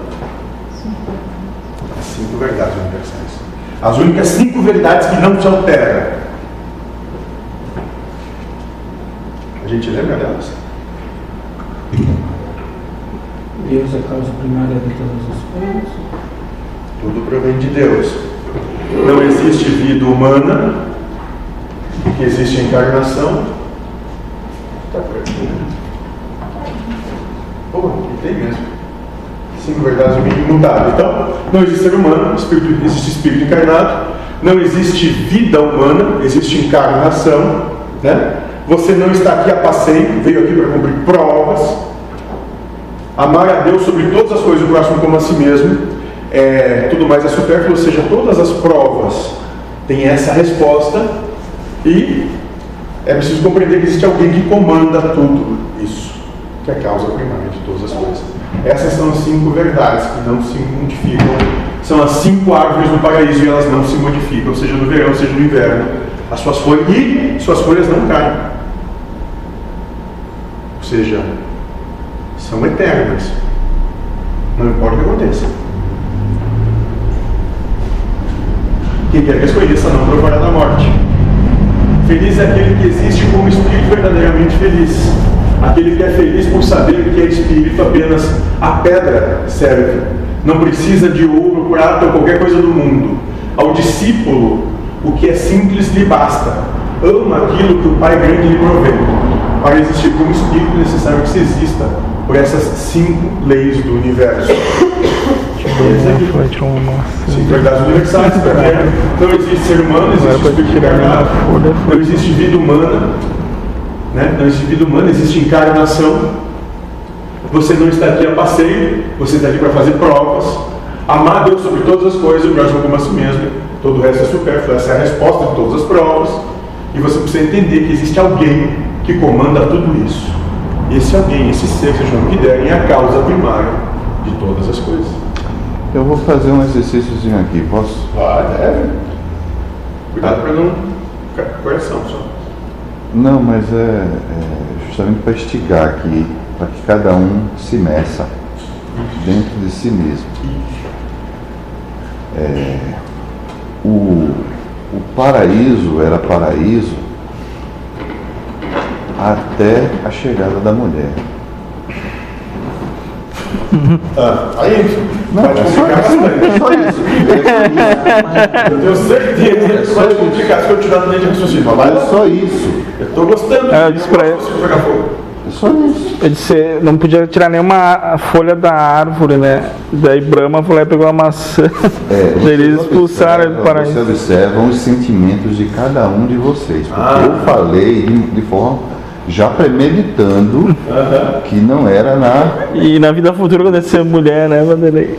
S3: As cinco verdades universais. As únicas cinco verdades que não se alteram. A gente lembra delas?
S2: Deus é a causa primária de todas as coisas.
S3: Tudo provém de Deus. Não existe vida humana, que existe encarnação. Está por aqui, né? Pô, aqui tem mesmo. Cinco verdades imutáveis. Então, não existe ser humano, espírito, existe espírito encarnado. Não existe vida humana, existe encarnação. Né? Você não está aqui a passeio, veio aqui para cumprir provas. Amar a Deus sobre todas as coisas, o próximo como a si mesmo. É, tudo mais é supérfluo, ou seja, todas as provas têm essa resposta e é preciso compreender que existe alguém que comanda tudo isso, que é a causa primária de todas as coisas. Essas são as cinco verdades que não se modificam. São as cinco árvores do paraíso e elas não se modificam, seja no verão, seja no inverno. As suas folhas e suas folhas não caem. Ou seja, são eternas. Não importa o que aconteça. Quem quer que as conheça não provará da morte. Feliz é aquele que existe como espírito verdadeiramente feliz. Aquele que é feliz por saber que é espírito apenas a pedra serve. Não precisa de ouro, prata ou qualquer coisa do mundo. Ao discípulo, o que é simples lhe basta. Ama aquilo que o Pai grande lhe provê. Para existir como espírito, é necessário que se exista por essas cinco leis do universo. Cinco verdades universais. Primeiro, não existe ser humano, existe espírito encarnado. Não existe vida humana. Né? Não existe vida humana, existe encarnação. Você não está aqui a passeio, você está aqui para fazer provas. Amar Deus sobre todas as coisas, o próximo como a si mesmo. Todo o resto é supérfluo. Essa é a resposta de todas as provas. E você precisa entender que existe alguém que comanda tudo isso. E esse alguém, esse ser, seja o que der, é a causa primária de todas as coisas.
S1: Eu vou fazer um exercíciozinho aqui, posso?
S3: Ah, deve. Cuidado para não ficar coração só.
S1: Não, mas é, é justamente para estigar aqui, para que cada um se meça dentro de si mesmo. É, o, o paraíso era paraíso até a chegada da mulher.
S3: Ah, aí
S1: Não, só, só isso.
S3: Eu tenho certeza que pode complicar se continuar no meio de raciocínio. Mas
S1: É só isso.
S3: eu estou gostando.
S5: É, eu disse pra ele.
S3: Posso pegar fogo.
S1: É só isso.
S5: Ele disse, não podia tirar nenhuma folha da árvore, né? Daí Brahma foi lá e pegou a maçã.
S1: É, [laughs]
S5: eles
S1: vocês
S5: expulsaram ele do
S1: observam-
S5: paraíso.
S1: Você observam os sentimentos de cada um de vocês. Porque
S3: Ah.
S1: eu falei de, de forma já premeditando que não era na.
S5: E na vida futura quando ser mulher, né, Vanderlei?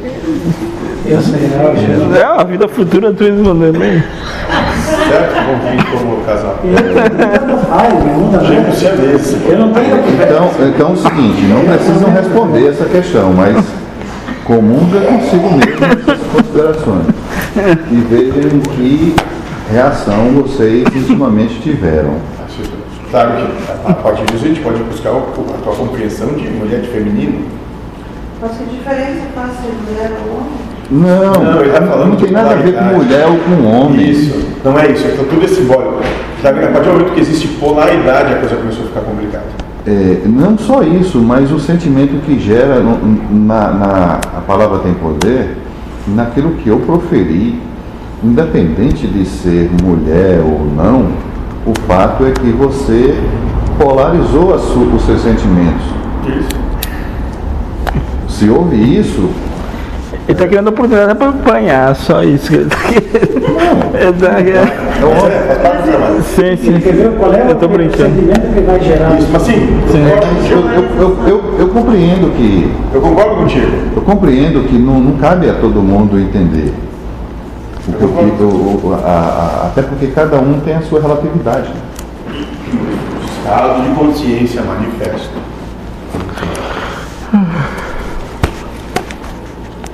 S2: Eu sei, né? Jesus.
S5: É, a vida futura tu és Vanderlei.
S3: Certo? Vão vir como casal. Gêmeos
S2: né? não tenho
S1: Então, então é o seguinte, não precisam responder essa questão, mas comunga consigo mesmo essas considerações. E vejam que reação vocês ultimamente tiveram.
S3: Claro que a partir disso a gente pode buscar a tua compreensão de mulher de feminino.
S9: Mas que diferença faz ser mulher ou homem?
S1: Não,
S3: Não, ele tá falando
S1: não tem nada a ver com mulher ou com homem.
S3: Isso, não é isso, então tudo é simbólico. Sabe, a partir do momento que existe polaridade, a coisa começou a ficar complicada.
S1: É, não só isso, mas o sentimento que gera na, na- a palavra tem poder, naquilo que eu proferi, independente de ser mulher ou não, o fato é que você polarizou a su- os seus sentimentos.
S3: Isso.
S1: Se houve isso,
S5: Ele tá querendo oportunidade para apanhar, só isso que ele tá querendo. É da-
S1: é.
S3: É.
S5: Sim, sim.
S2: Quer ver qual é
S5: Eu tô
S2: o
S5: brincando.
S2: sentimento que vai gerar?
S3: Isso, mas sim,
S1: eu, eu, eu, eu, eu compreendo que
S3: Eu concordo contigo.
S1: Eu compreendo que não, não cabe a todo mundo entender. O que- o que- o- o- a- a- até porque cada um tem a sua relatividade.
S3: Estado de consciência manifesto. [sighs]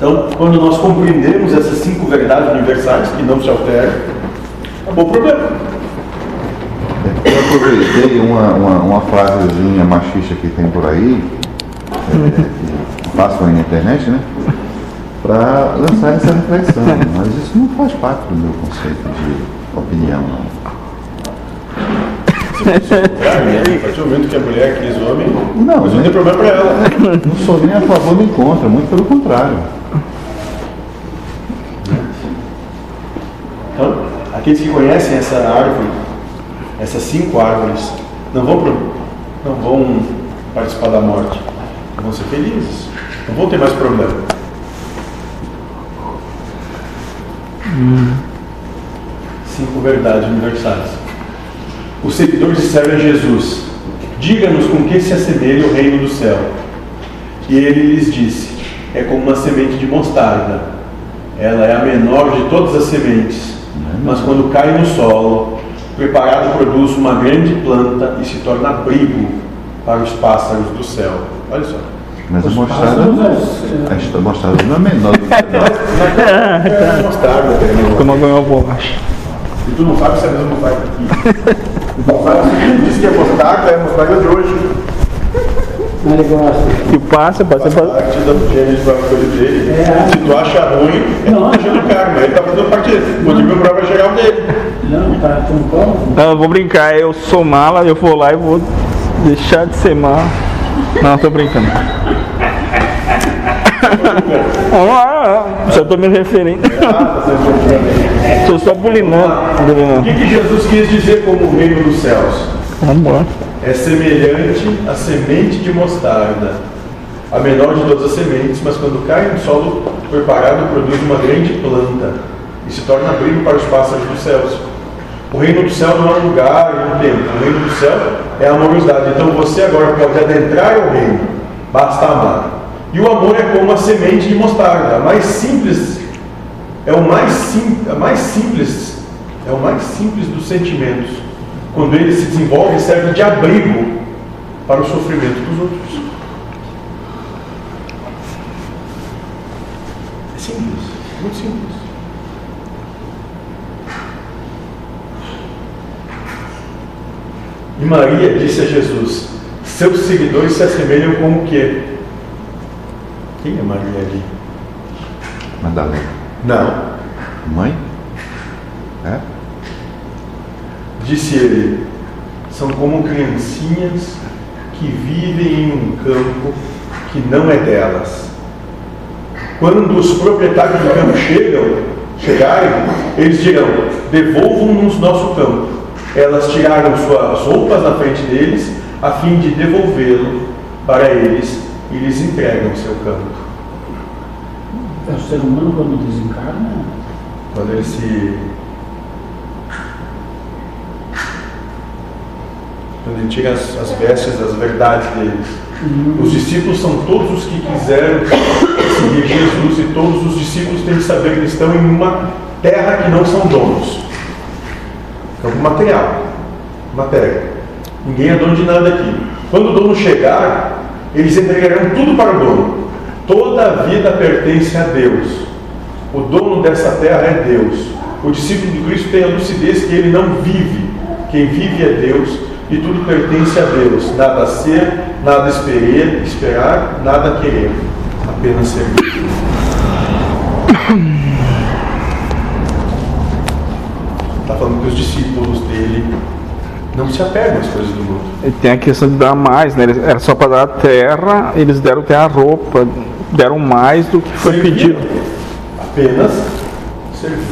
S3: Então, quando nós compreendemos essas cinco verdades universais que não se alteram, acabou o problema.
S1: É, Eu aproveitei uma, uma, uma frasezinha machista que tem por aí, é, que passam aí na internet, né? Para lançar essa reflexão. Mas isso não faz parte do meu conceito de opinião, não.
S3: A partir do momento que a mulher quis homem,
S1: Não,
S3: mas não
S1: né?
S3: tem problema para ela.
S1: Não sou nem a favor nem contra, muito pelo contrário.
S3: Então, aqueles que conhecem essa árvore, essas cinco árvores, não vão, pro- não vão participar da morte. Vão ser felizes. Não vão ter mais problema. Cinco verdades universais. Os seguidores disseram a Jesus: Diga-nos com que se assemelha o reino do céu. E ele lhes disse: É como uma semente de mostarda. Ela é a menor de todas as sementes, mas quando cai no solo, preparado produz uma grande planta e se torna abrigo para os pássaros do céu. Olha só.
S1: Mas a não-
S2: é-
S1: a esta mostrada não é menor do que a nossa. [laughs]
S3: É mostarda,
S5: Como ganhou a bolacha.
S3: E tu não sabe se é a mesma mostarda aqui. [laughs] Diz que é mostarda, é mostarda de hoje.
S2: Ele gosta.
S5: E passa, passa, passa.
S3: parte da da coisa dele.
S2: É.
S3: Se tu acha ruim, é
S2: Não.
S3: tu do karma. Ele tá fazendo parte dele. O motivo prova vai chegar o dele.
S2: Não, tá com como?
S5: Não, eu vou brincar, eu sou mala, eu vou lá e vou deixar de ser mala. Não, tô brincando. Ah, Só tô me referindo. [laughs] Tô só bulinando.
S3: O que, que Jesus quis dizer como o reino dos céus?
S5: Vambora.
S3: É semelhante à semente de mostarda, a menor de todas as sementes, mas quando cai no solo preparado, produz uma grande planta e se torna abrigo para os pássaros dos céus. O reino do céu não é um lugar e um tempo. O reino do céu é a amorosidade. Então você agora pode adentrar ao reino, basta amar. E o amor é como a semente de mostarda, a mais simples, é o mais, sim, a mais simples, é o mais simples dos sentimentos. Quando ele se desenvolve, serve de abrigo para o sofrimento dos outros. É simples, muito simples. E Maria disse a Jesus: Seus seguidores se assemelham com o quê? Quem é Maria ali?
S1: Madalena.
S3: Não.
S1: Mãe? É?
S3: Disse ele: São como criancinhas que vivem em um campo que não é delas. Quando os proprietários do campo chegam, chegarem, eles dirão: Devolvam-nos nosso campo. Elas tiraram suas roupas na frente deles a fim de devolvê-lo para eles e lhes entregam o seu campo.
S2: É o ser humano quando desencarna,
S3: Quando ele se. Quando ele tira as, as vestes das verdades deles. Os discípulos são todos os que quiseram seguir Jesus e todos os discípulos têm que saber que estão em uma terra que não são donos. Campo material, matéria. Ninguém é dono de nada aqui. Quando o dono chegar, eles entregarão tudo para o dono. Toda a vida pertence a Deus. O dono dessa terra é Deus. O discípulo de Cristo tem a lucidez que ele não vive. Quem vive é Deus e tudo pertence a Deus. Nada ser, nada esperar, esperar nada querer. Apenas servir. Está falando que os discípulos dele não se apegam às coisas do mundo.
S5: E tem a questão de dar mais, né? Eles- Era só para dar a terra, eles deram até a roupa, deram mais do que foi
S3: Servir.
S5: pedido.
S3: Apenas servir.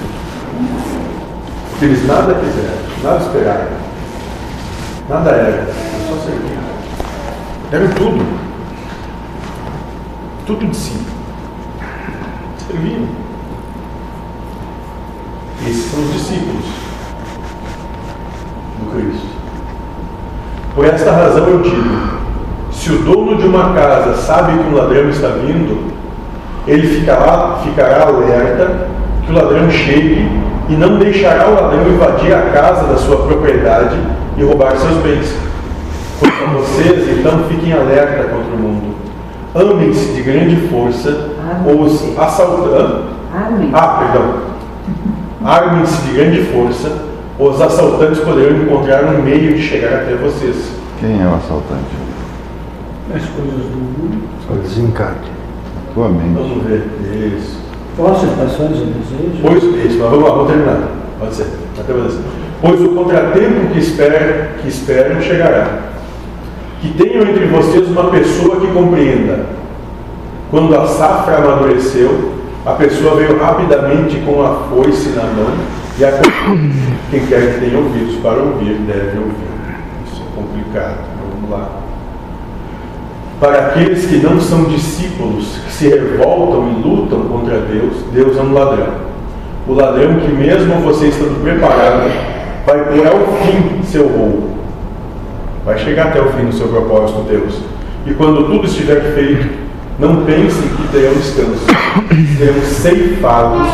S3: Eles nada quiseram, nada esperaram, nada era, só servir. Deram tudo. Tudo de si. Serviram. Esses são os discípulos do Cristo. Por esta razão eu digo: se o dono de uma casa sabe que um ladrão está vindo, ele ficará, ficará alerta que o ladrão chegue e não deixará o ladrão invadir a casa da sua propriedade e roubar seus bens. Quanto a vocês, então, fiquem alerta contra o mundo. Amem-se de grande força os assaltantes.
S7: Amém.
S3: Ah, perdão. Armem-se de grande força, os assaltantes poderão encontrar um meio de chegar até vocês.
S1: Quem é o assaltante?
S2: as coisas do mundo,
S4: O desencarte.
S1: Tua mente.
S3: Vamos ver. Isso.
S2: forças, paixões e desejos.
S3: Pois, isso, mas vamos lá, vamos terminar. Pode ser. Até mais. Pois o contratempo que esperam, que esperam chegará. Que tenham entre vocês uma pessoa que compreenda. Quando a safra amadureceu, a pessoa veio rapidamente com a foice na mão e a quem quer que tenha ouvidos para ouvir, deve ouvir. Isso é complicado. Vamos lá. Para aqueles que não são discípulos, que se revoltam e lutam contra Deus, Deus é um ladrão. O ladrão que, mesmo você estando preparado, vai pôr ao fim seu roubo. Vai chegar até o fim do seu propósito, Deus. E quando tudo estiver feito, não pensem que terão descanso. Serão ceifados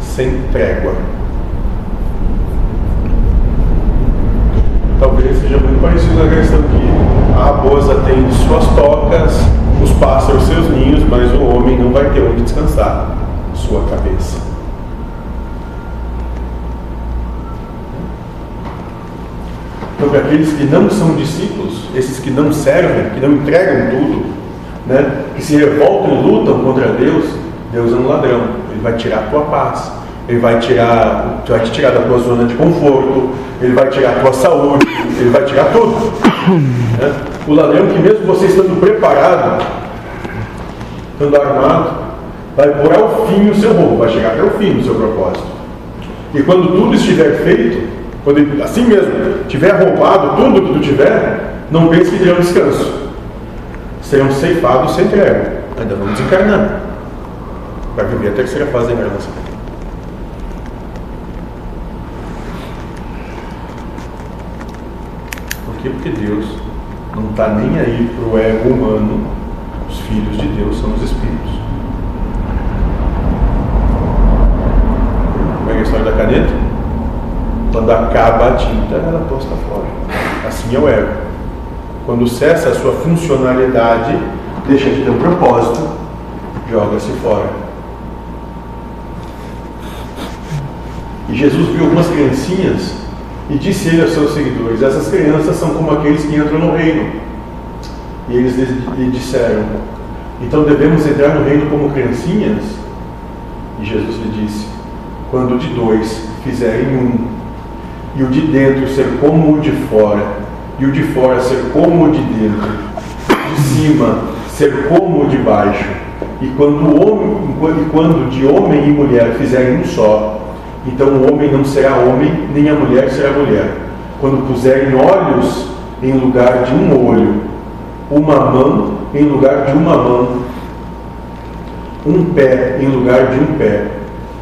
S3: sem trégua. Talvez seja muito parecido com a questão que a raposa tem suas tocas, os pássaros seus ninhos, mas o homem não vai ter onde descansar sua cabeça. Então, para aqueles que não são discípulos, esses que não servem, que não entregam tudo, né, que se revoltam e lutam contra Deus, Deus é um ladrão. Ele vai tirar a tua paz, ele vai tirar, vai te tirar da tua zona de conforto, ele vai tirar a tua saúde, ele vai tirar tudo. né? O ladrão que mesmo você estando preparado, estando armado, vai pôr ao fim o seu roubo, vai chegar até o fim do seu propósito. E quando tudo estiver feito, quando ele, assim mesmo tiver roubado tudo que tu tiver, não pense que terão descanso. Serão ceifados sem trégua. Ainda vamos desencarnar. Para viver a terceira fase da encarnação. Porque Deus não está nem aí para o ego humano. Os filhos de Deus são os espíritos. Pega a história da caneta. Quando acaba a tinta, ela é posta fora. Assim é o ego. Quando cessa a sua funcionalidade, deixa de ter um propósito, joga-se fora. E Jesus viu algumas criancinhas e disse ele aos seus seguidores: Essas crianças são como aqueles que entram no reino. E eles lhe disseram: Então devemos entrar no reino como criancinhas? E Jesus lhe disse: Quando de dois fizerem um, e o de dentro ser como o de fora, e o de fora ser como o de dentro, de cima ser como o de baixo, e quando, homem, e quando de homem e mulher fizerem um só, então o homem não será homem, nem a mulher será mulher. Quando puserem olhos em lugar de um olho, uma mão em lugar de uma mão, um pé em lugar de um pé,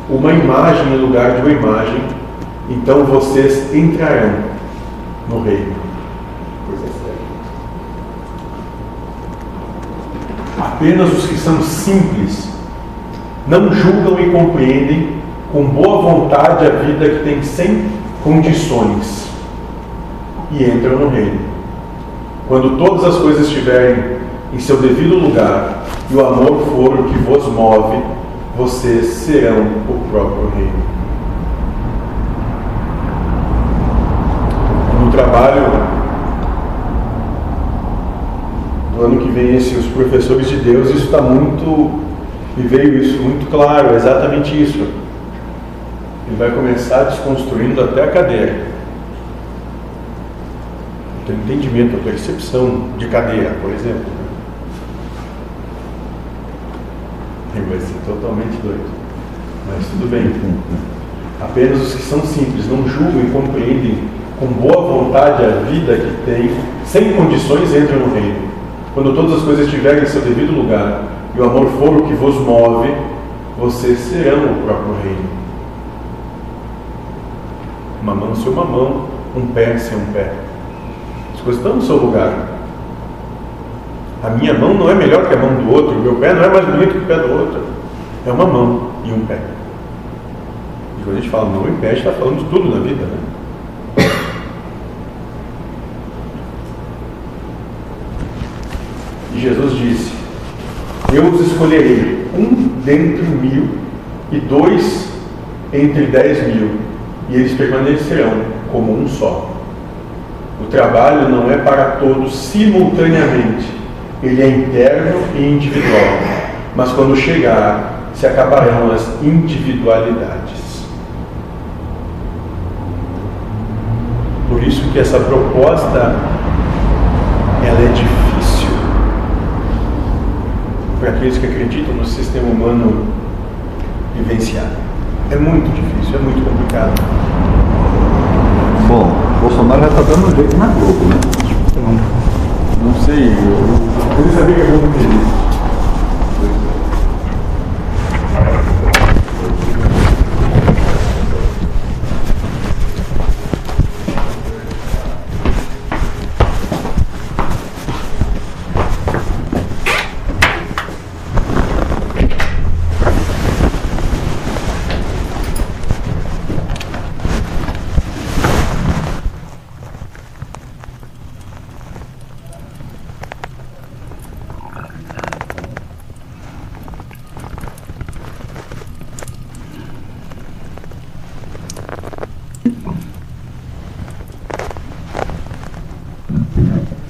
S3: uma imagem em lugar de uma imagem, então vocês entrarão no reino. Apenas os que são simples não julgam e compreendem com boa vontade a vida que tem sem condições e entram no reino. Quando todas as coisas estiverem em seu devido lugar e o amor for o que vos move, vocês serão o próprio reino. No trabalho do ano que vem, esse, os professores de Deus, isso está muito, me veio isso muito claro, é exatamente isso. Ele vai começar desconstruindo até a cadeira. O teu entendimento, a percepção de cadeira, por exemplo. Ele vai ser totalmente doido. Mas tudo bem. Apenas os que são simples não julgam e compreendem com boa vontade a vida que tem, sem condições, entram no reino. Quando todas as coisas estiverem em seu devido lugar e o amor for o que vos move, vocês serão o próprio reino. Uma mão sem uma mão, um pé sem um pé. As coisas estão no seu lugar. A minha mão não é melhor que a mão do outro, o meu pé não é mais bonito que o pé do outro. É uma mão e um pé. E quando a gente fala mão e pé, a gente está falando de tudo na vida, né? E Jesus disse: Eu os escolherei, um dentre mil e dois entre dez mil, e eles permanecerão como um só. O trabalho não é para todos simultaneamente, ele é interno e individual, mas quando chegar, se acabarão as individualidades. Por isso que essa proposta ela é difícil para aqueles que acreditam no sistema humano vivenciado. É muito difícil, é muito complicado.
S1: Bom, Bolsonaro já está dando um jeito na Globo, né? Não sei, eu,
S3: Eu nem sabia que a Globo fez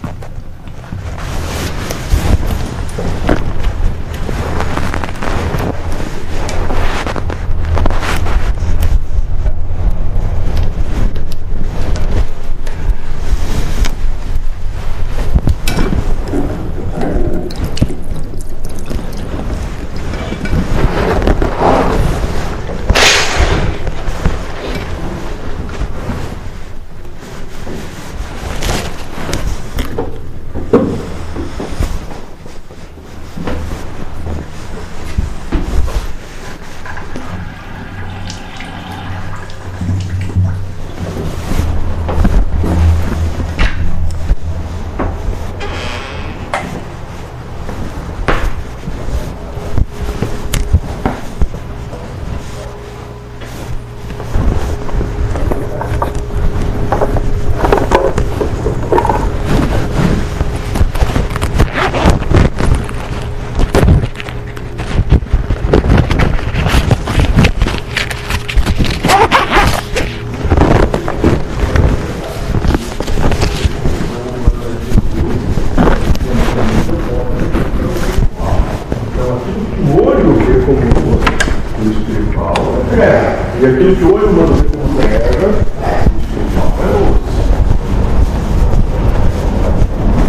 S3: terra. E aquilo que o olho humano vê como terra, o espiritual é osso.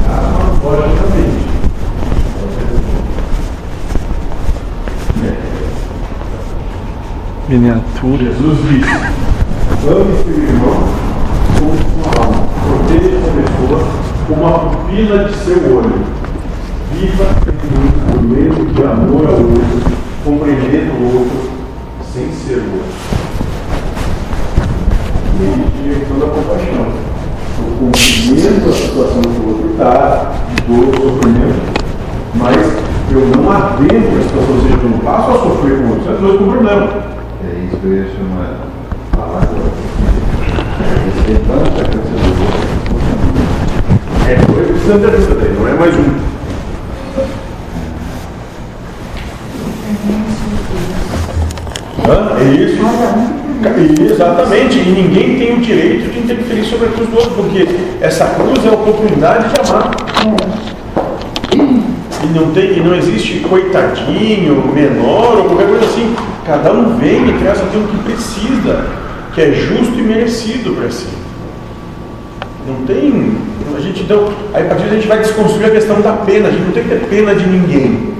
S3: Ah, logicamente.
S5: Miniatura.
S3: Jesus disse: ame seu irmão como sua alma. Proteja essa pessoa como a pupila de seu olho. Viva por meio de amor ao outro, compreendendo o outro sem ser o outro. E aí, toda a compaixão. Eu compreendo a situação que o outro está, dor, sofrimento, mas eu não adentro a situação, ou seja, eu não passo a sofrer com o outro, senão eu com problema.
S1: É isso que eu ia chamar. Falar agora. Respeitando a crença do outro.
S3: É dois precisando de ajuda daí, não é mais um. Hã? É isso. Exatamente, e ninguém tem o direito de interferir sobre a cruz do outro, porque essa cruz é a oportunidade de amar. E não, tem, e não existe coitadinho, menor ou qualquer coisa assim. Cada um vem e traz aquilo que precisa, que é justo e merecido para si. Não tem. A gente então, aí a partir a gente vai desconstruir a questão da pena. A gente não tem que ter pena de ninguém.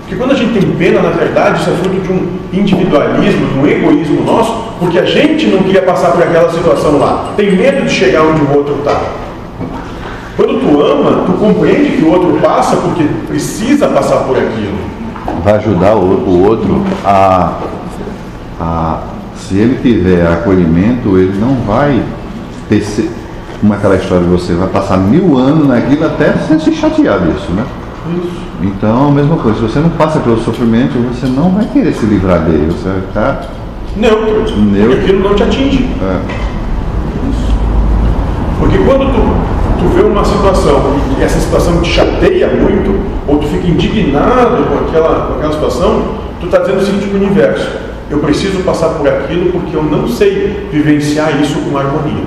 S3: Porque quando a gente tem pena, na verdade, isso é fruto de um individualismo, de um egoísmo nosso, porque a gente não queria passar por aquela situação lá. Tem medo de chegar onde o outro está. Quando tu ama, tu compreende que o outro passa porque precisa passar por aquilo.
S1: Vai ajudar o, o outro a, a. Se ele tiver acolhimento, ele não vai ter. Como é aquela história de você vai passar mil anos naquilo até você se chatear disso, né? Então, a mesma coisa, se você não passa pelo sofrimento, você não vai querer se livrar dele, você vai ficar.
S3: Neutro. Porque
S1: Neutro.
S3: aquilo não te atinge.
S1: é,
S3: Porque quando tu, tu vê uma situação e essa situação te chateia muito, ou tu fica indignado com aquela, com aquela situação, tu está dizendo o seguinte para o universo: eu preciso passar por aquilo porque eu não sei vivenciar isso com harmonia.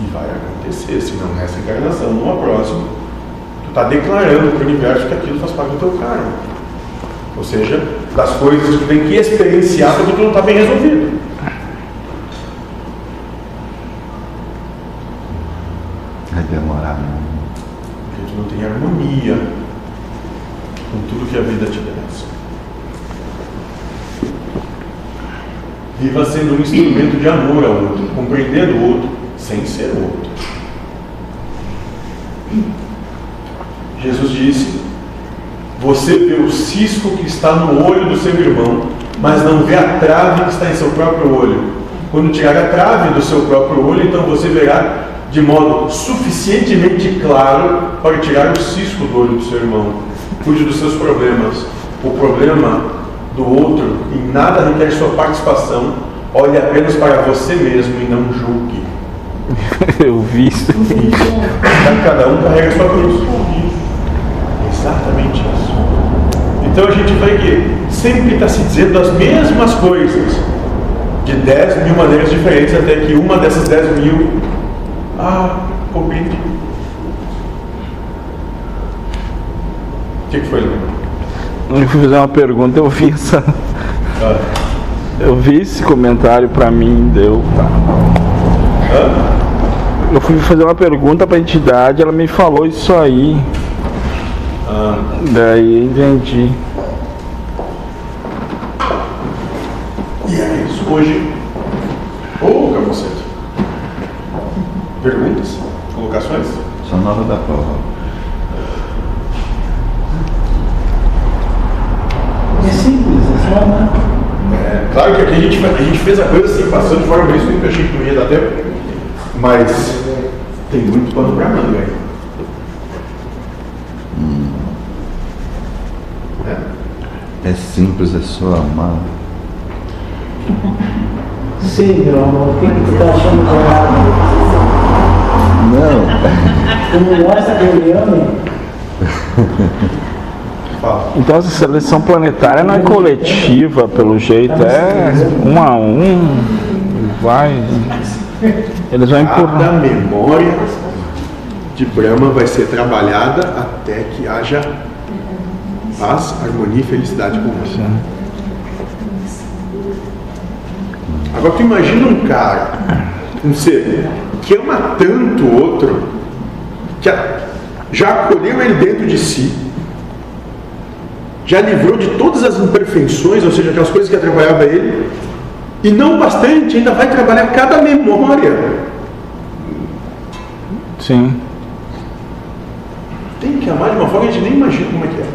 S3: E vai acontecer, se não nessa encarnação, numa próxima, tu está declarando para o universo que aquilo faz parte do teu karma. Ou seja, das coisas que tu tem que experienciar porque tu não está bem resolvido.
S1: vai demorar muito.
S3: Porque tu não tem harmonia com tudo que a vida te dá. Viva sendo um instrumento de amor ao outro, compreendendo o outro sem ser o outro. Jesus disse: Você vê o cisco que está no olho do seu irmão, mas não vê a trave que está em seu próprio olho. Quando tirar a trave do seu próprio olho, então você verá de modo suficientemente claro para tirar o cisco do olho do seu irmão. Cuide dos seus problemas. O problema do outro em nada requer sua participação. Olhe apenas para você mesmo e não julgue. [laughs]
S5: Eu vi isso.
S3: Cada um carrega sua cruz. Exatamente isso. Então a gente vê que sempre está se dizendo as mesmas coisas, de 10 mil maneiras diferentes, até que uma dessas 10 mil, ah, compreendi. O que, que foi, Leandro?
S5: Eu fui fazer uma pergunta, eu vi essa. Eu vi esse comentário pra mim, deu. Tá. Eu fui fazer uma pergunta pra entidade, ela me falou isso aí. Daí entendi.
S3: e é isso. Hoje, ô Camuceto, perguntas? Colocações?
S1: Só na hora da prova.
S2: É né?
S3: É, claro que aqui a gente, a gente fez a coisa assim, passando de forma bem que eu achei que não ia dar tempo. Mas tem muito pano pra manga aí. É.
S1: É simples, é só amar.
S2: Sim, meu amor, o que, que tu tá achando de errado?
S1: Não,
S2: Tu não gosta que eu ame?
S3: Fala. [laughs]
S5: Então essa seleção planetária não é coletiva, pelo jeito, é um a um. Vai. Eles vão
S3: Cada
S5: empurrar.
S3: memória de Brahma vai ser trabalhada até que haja paz, harmonia e felicidade com você. Agora tu imagina um cara, um ser, que ama tanto o outro, que a- já acolheu ele dentro de si, já livrou de todas as imperfeições, ou seja, aquelas coisas que atrapalhavam ele, e não bastante, ainda vai trabalhar cada memória
S5: Sim.
S3: Tem que amar de uma forma que a gente nem imagina como é que é.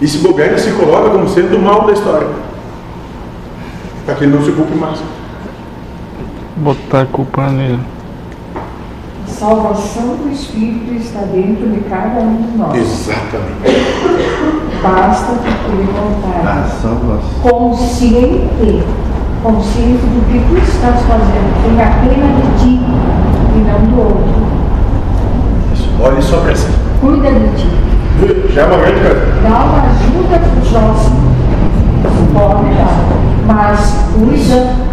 S3: E se bobear, se coloca como sendo o mal da história. Para que ele não se culpe mais.
S5: Botar a culpa nele.
S10: A salvação do Espírito está dentro de cada um de nós.
S3: Exatamente.
S10: Basta que.
S1: A salvação.
S10: Consciente, consciente do que tu estás fazendo. Tenha pena de ti e não do outro.
S3: Isso. Olhe só para si.
S10: Cuida de ti.
S3: Já é uma grande coisa.
S10: Dá uma ajuda para o próximo. Pode dar. Mas cuida.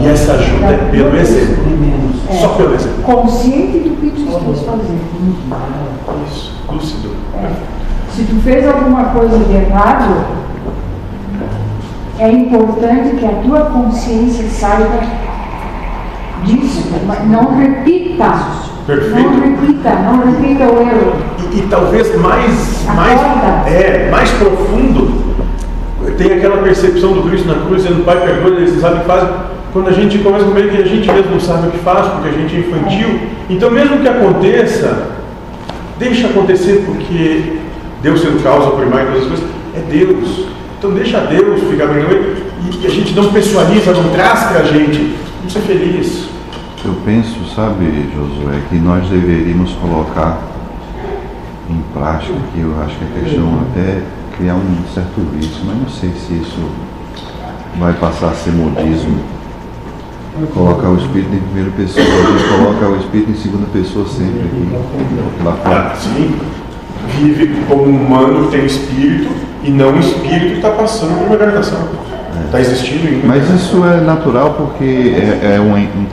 S3: E essa ajuda é pelo exemplo.
S10: É,
S3: Só pelo exemplo.
S10: Consciente do que tu estás fazendo.
S3: Isso. Lúcido.
S10: Se tu fez alguma coisa de errado, é importante que a tua consciência saiba disso, mas não repita.
S3: Perfeito.
S10: Não repita, não repita o erro.
S3: E, e talvez mais, mais, é, mais profundo, tem aquela percepção do Cristo na cruz, dizendo, Pai, perdoa, eles não sabem o que fazem. Quando a gente começa a ver que a gente mesmo não sabe o que faz, porque a gente é infantil. Então, mesmo que aconteça, deixa acontecer, porque Deus sendo causa primária de todas as coisas, é Deus. Então, deixa Deus ficar bem e, a gente não pessoaliza, não traz para a gente. Vamos ser feliz.
S1: Eu penso, sabe, Josué, que nós deveríamos colocar em prática, que eu acho que é questão até criar um certo vício, mas não sei se isso vai passar a ser modismo. Colocar o Espírito em primeira pessoa, a gente coloca o Espírito em segunda pessoa sempre aqui, lá fora.
S3: Ah, sim. Vive como um humano que tem espírito e não um espírito que está passando por uma encarnação. Está existindo em
S1: Mas isso é natural porque é, é uma, um-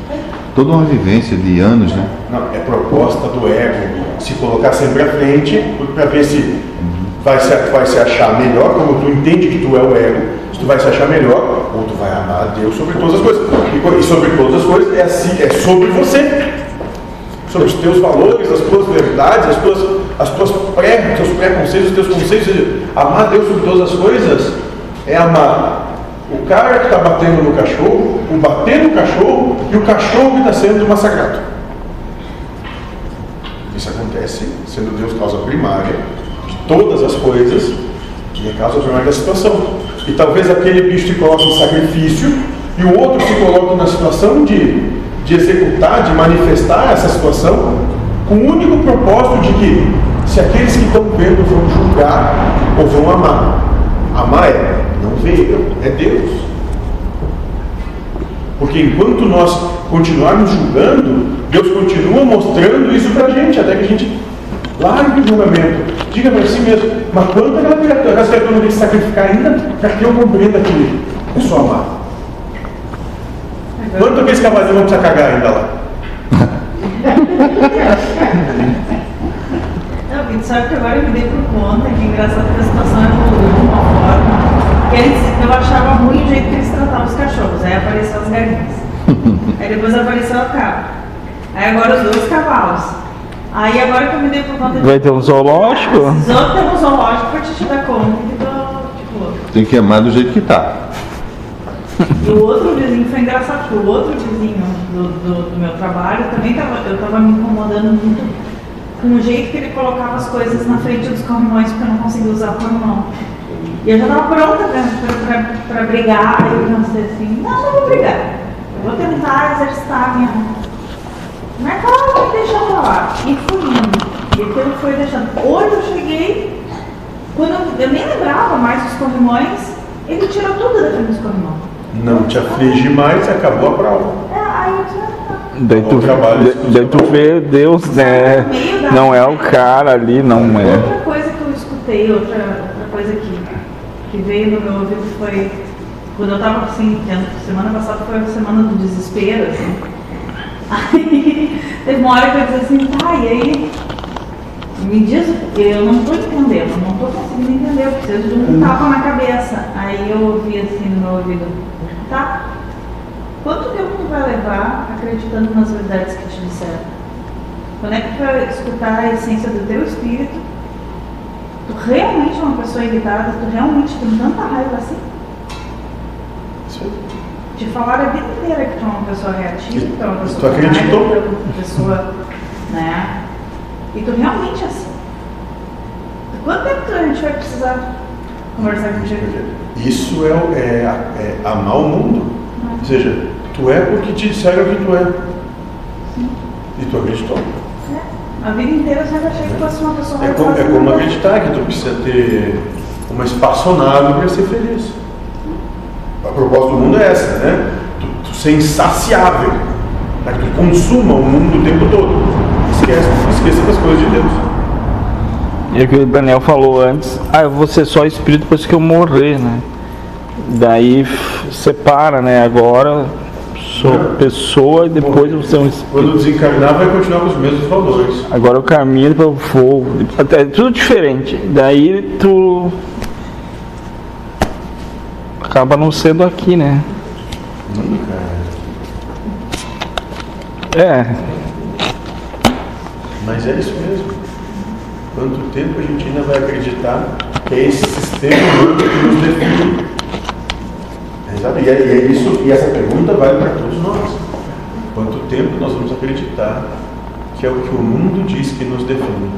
S1: toda uma vivência de anos, né?
S3: Não, é proposta do ego se colocar sempre à frente para ver se vai se, vai se achar melhor, como tu entende que tu é o ego, se tu vai se achar melhor, ou tu vai amar a Deus sobre todas as coisas. E, sobre todas as coisas é, assim, é sobre você. Sobre os teus valores, as tuas verdades, as tuas, as tuas pré, os teus preconceitos, os teus conceitos. Amar Deus sobre todas as coisas é amar o cara que está batendo no cachorro, o bater no cachorro e o cachorro que está sendo massacrado. Isso acontece sendo Deus causa primária todas as coisas e é primária da situação. E talvez aquele bicho te coloque em sacrifício e o outro se coloque na situação de, de executar, de manifestar essa situação com o único propósito de que se aqueles que estão vendo vão julgar ou vão amar. Amar é não eu, é Deus. Porque enquanto nós continuarmos julgando, Deus continua mostrando isso pra gente, até que a gente largue o julgamento. Diga para si mesmo, mas quanto aquela criatura, não tem que sacrificar ainda para que eu compreenda aquilo? É só amar. Quanto aqueles cavalinhos vão precisar cagar ainda lá?
S7: Não, sabe que agora eu me dei por conta que engraçado que a situação evoluiu de uma forma que eles, eu achava ruim o jeito que eles tratavam os cachorros. Aí apareceu as galinhas. Aí depois apareceu a cabra. Aí agora os dois cavalos. Aí agora que eu me dei por conta de.
S5: Vai ter um zoológico?
S7: Os outros tem um zoológico pra te dar conta tipo.
S1: Tem que amar do jeito que tá.
S7: E [laughs] o outro vizinho foi engraçado, porque o outro vizinho do, do, do meu trabalho também tava, eu estava me incomodando muito com o jeito que ele colocava as coisas na frente dos corrimões, porque eu não conseguia usar o corrimão. E eu já estava pronta para brigar, aí eu pensei assim, não, não vou brigar. Eu vou tentar exercitar a minha. Mas claro, deixa pra lá. E fui indo. E aquilo foi deixando. Hoje eu cheguei, quando eu, eu nem lembrava mais dos corrimões, ele tirou tudo da frente dos corrimões.
S3: Não te aflige mais e acabou a prova.
S7: É, aí eu ah,
S5: Daí tu,
S3: trabalho
S5: da- daí tu vê Deus, né? Não é o cara ali, não é.
S7: Outra coisa que eu escutei, outra, outra coisa que, que veio no meu ouvido foi quando eu tava assim, semana passada foi a semana do desespero, assim. Aí [laughs] teve uma hora que eu disse assim, tá, e aí? Me diz, eu não tô entendendo, não tô conseguindo entender, eu preciso de um tapa na cabeça. Aí eu ouvi assim no meu ouvido, tá? Quanto tempo tu vai levar acreditando nas verdades que te disseram? Quando é que tu vai escutar a essência do teu espírito? Tu realmente é uma pessoa irritada? Tu realmente tem tanta raiva assim?
S3: Isso aí.
S7: te falaram a vida inteira que tu é uma pessoa reativa, que tu é uma pessoa
S3: Tu acreditou?
S7: é uma pessoa, né? E tu realmente é assim. Quanto tempo a gente vai precisar conversar contigo?
S3: Isso é, o- é, é amar o mundo. Ou seja, tu é porque te disseram que tu é. E tu acreditou.
S7: A vida inteira eu sempre achei que fosse uma pessoa
S3: É como, é como acreditar que tu precisa ter uma espaçonave para ser feliz. A proposta do mundo é essa, né? Tu, tu ser insaciável. Né? Que tu consuma o mundo o tempo todo. Esquece, esqueça das coisas de Deus.
S5: E é o que o Daniel falou antes, ah, eu vou ser só espírito depois que eu morrer, né? Daí separa, né? Agora sou pessoa e depois eu vou ser um espírito.
S3: Quando desencarnar, vai continuar com os mesmos valores.
S5: Agora eu caminho, depois eu vou. Até, é tudo diferente. Daí tu acaba não sendo aqui, né? É,
S3: Mas é isso mesmo. Quanto tempo a gente ainda vai acreditar que é esse sistema que nos define? Sabe? E, é, e é isso, e essa pergunta vale para todos nós. Quanto tempo nós vamos acreditar que é o que o mundo diz que nos define?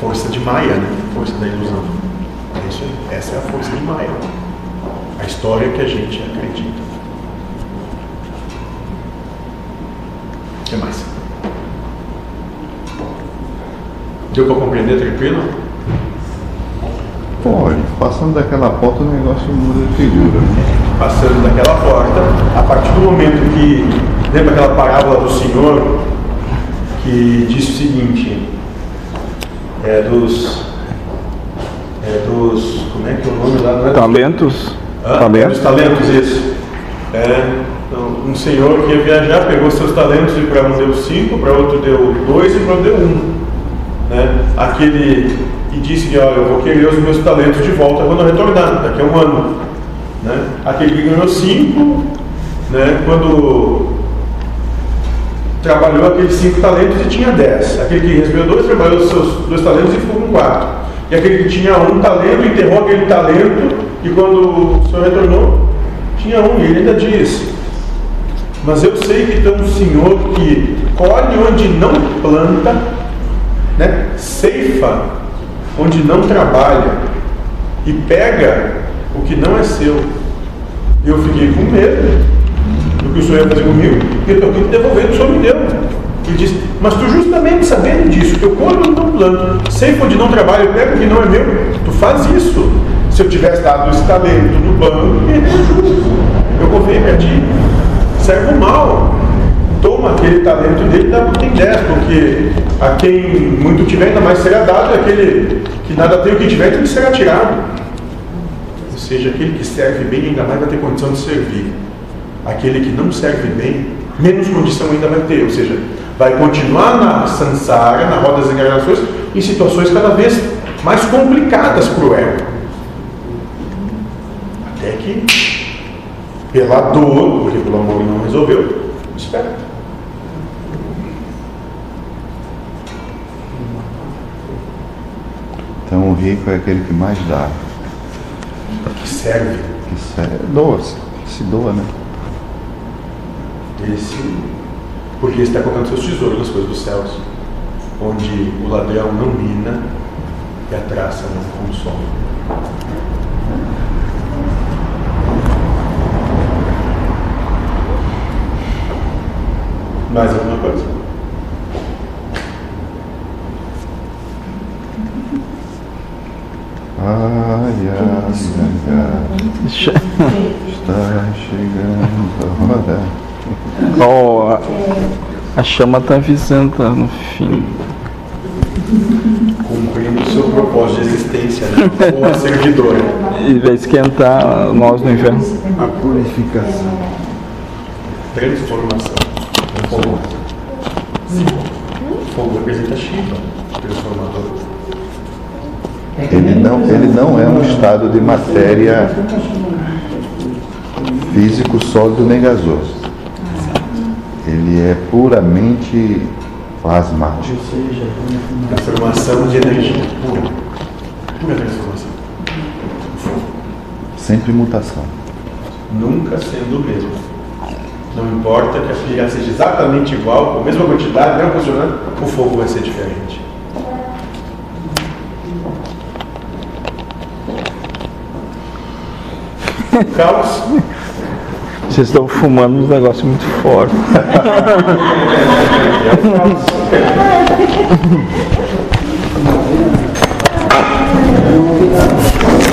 S3: Força de Maia, né? Força da ilusão. É isso aí. Essa é a força de Maia. A história que a gente acredita. O que mais? Deu para compreender tranquilo?
S1: Pode, passando daquela porta o negócio muda de figura. né?
S3: Passando daquela porta, a partir do momento que. Lembra aquela parábola do Senhor que diz o seguinte: é dos. É dos. Como é que é o nome lá? É
S5: talentos.
S3: Dos
S5: Talentos.
S3: talentos, isso. É, então, um senhor que ia viajar, pegou seus talentos e para um deu cinco, para outro deu dois e para outro deu um. Né? Aquele e disse que olha, eu vou querer os meus talentos de volta quando eu retornar, daqui a um ano. Né? Aquele que ganhou cinco, né? quando trabalhou aqueles cinco talentos e tinha dez. Aquele que recebeu dois, trabalhou os seus dois talentos e ficou com quatro. E aquele que tinha um talento, enterrou aquele talento, e quando o senhor retornou, tinha um. E ele ainda diz: Mas eu sei que tem um senhor que colhe onde não planta, né? ceifa onde não trabalha, e pega o que não é seu. Eu fiquei com medo do que o senhor ia fazer comigo, e eu estou aqui te devolvendo o senhor me deu. Ele disse, mas tu justamente sabendo disso, que eu colho onde não planto, sei onde não trabalho, eu pego o que não é meu, tu faz isso. Se eu tivesse dado esse talento no banco, perdeu juros. Eu confiei para ti. Serve o mal. Toma aquele talento dele e dá por quem 10, porque a quem muito tiver, ainda mais será dado, aquele que nada tem o que tiver, tem que será tirado. Ou seja, aquele que serve bem ainda mais vai ter condição de servir. Aquele que não serve bem, menos condição ainda vai ter. Ou seja, vai continuar na samsara, na roda das encarnações, em situações cada vez mais complicadas para o ego. Até que, pela dor, porque pelo amor não resolveu, espera.
S1: Então o rico é aquele que mais dá,
S3: Que serve.
S1: que se, doa, se, se doa, né?
S3: Esse, porque está colocando seus tesouros nas coisas dos céus, onde o ladrão não mina e a traça não consome. Mais alguma coisa?
S1: Ai, ai, ai, ai. Está chegando a hora.
S5: Ó, a, a chama tá avisando, tá no fim.
S3: Cumprindo o seu propósito de existência, né? Boa servidora.
S5: E vai esquentar nós no inverno.
S4: A purificação.
S3: Transformação. Fogo. Fogo representa Shiva, transformador.
S1: Ele não, ele não é um estado de matéria físico sólido nem gasoso. Ele é puramente plasmático.
S3: Transformação de energia pura. Pura transformação.
S1: sempre mutação.
S3: Nunca sendo o mesmo. Não importa que a pilha seja exatamente igual, com a mesma quantidade, mesmo funcionando, o fogo vai ser diferente. Caos.
S5: Vocês estão fumando uns negócios muito fortes. [laughs]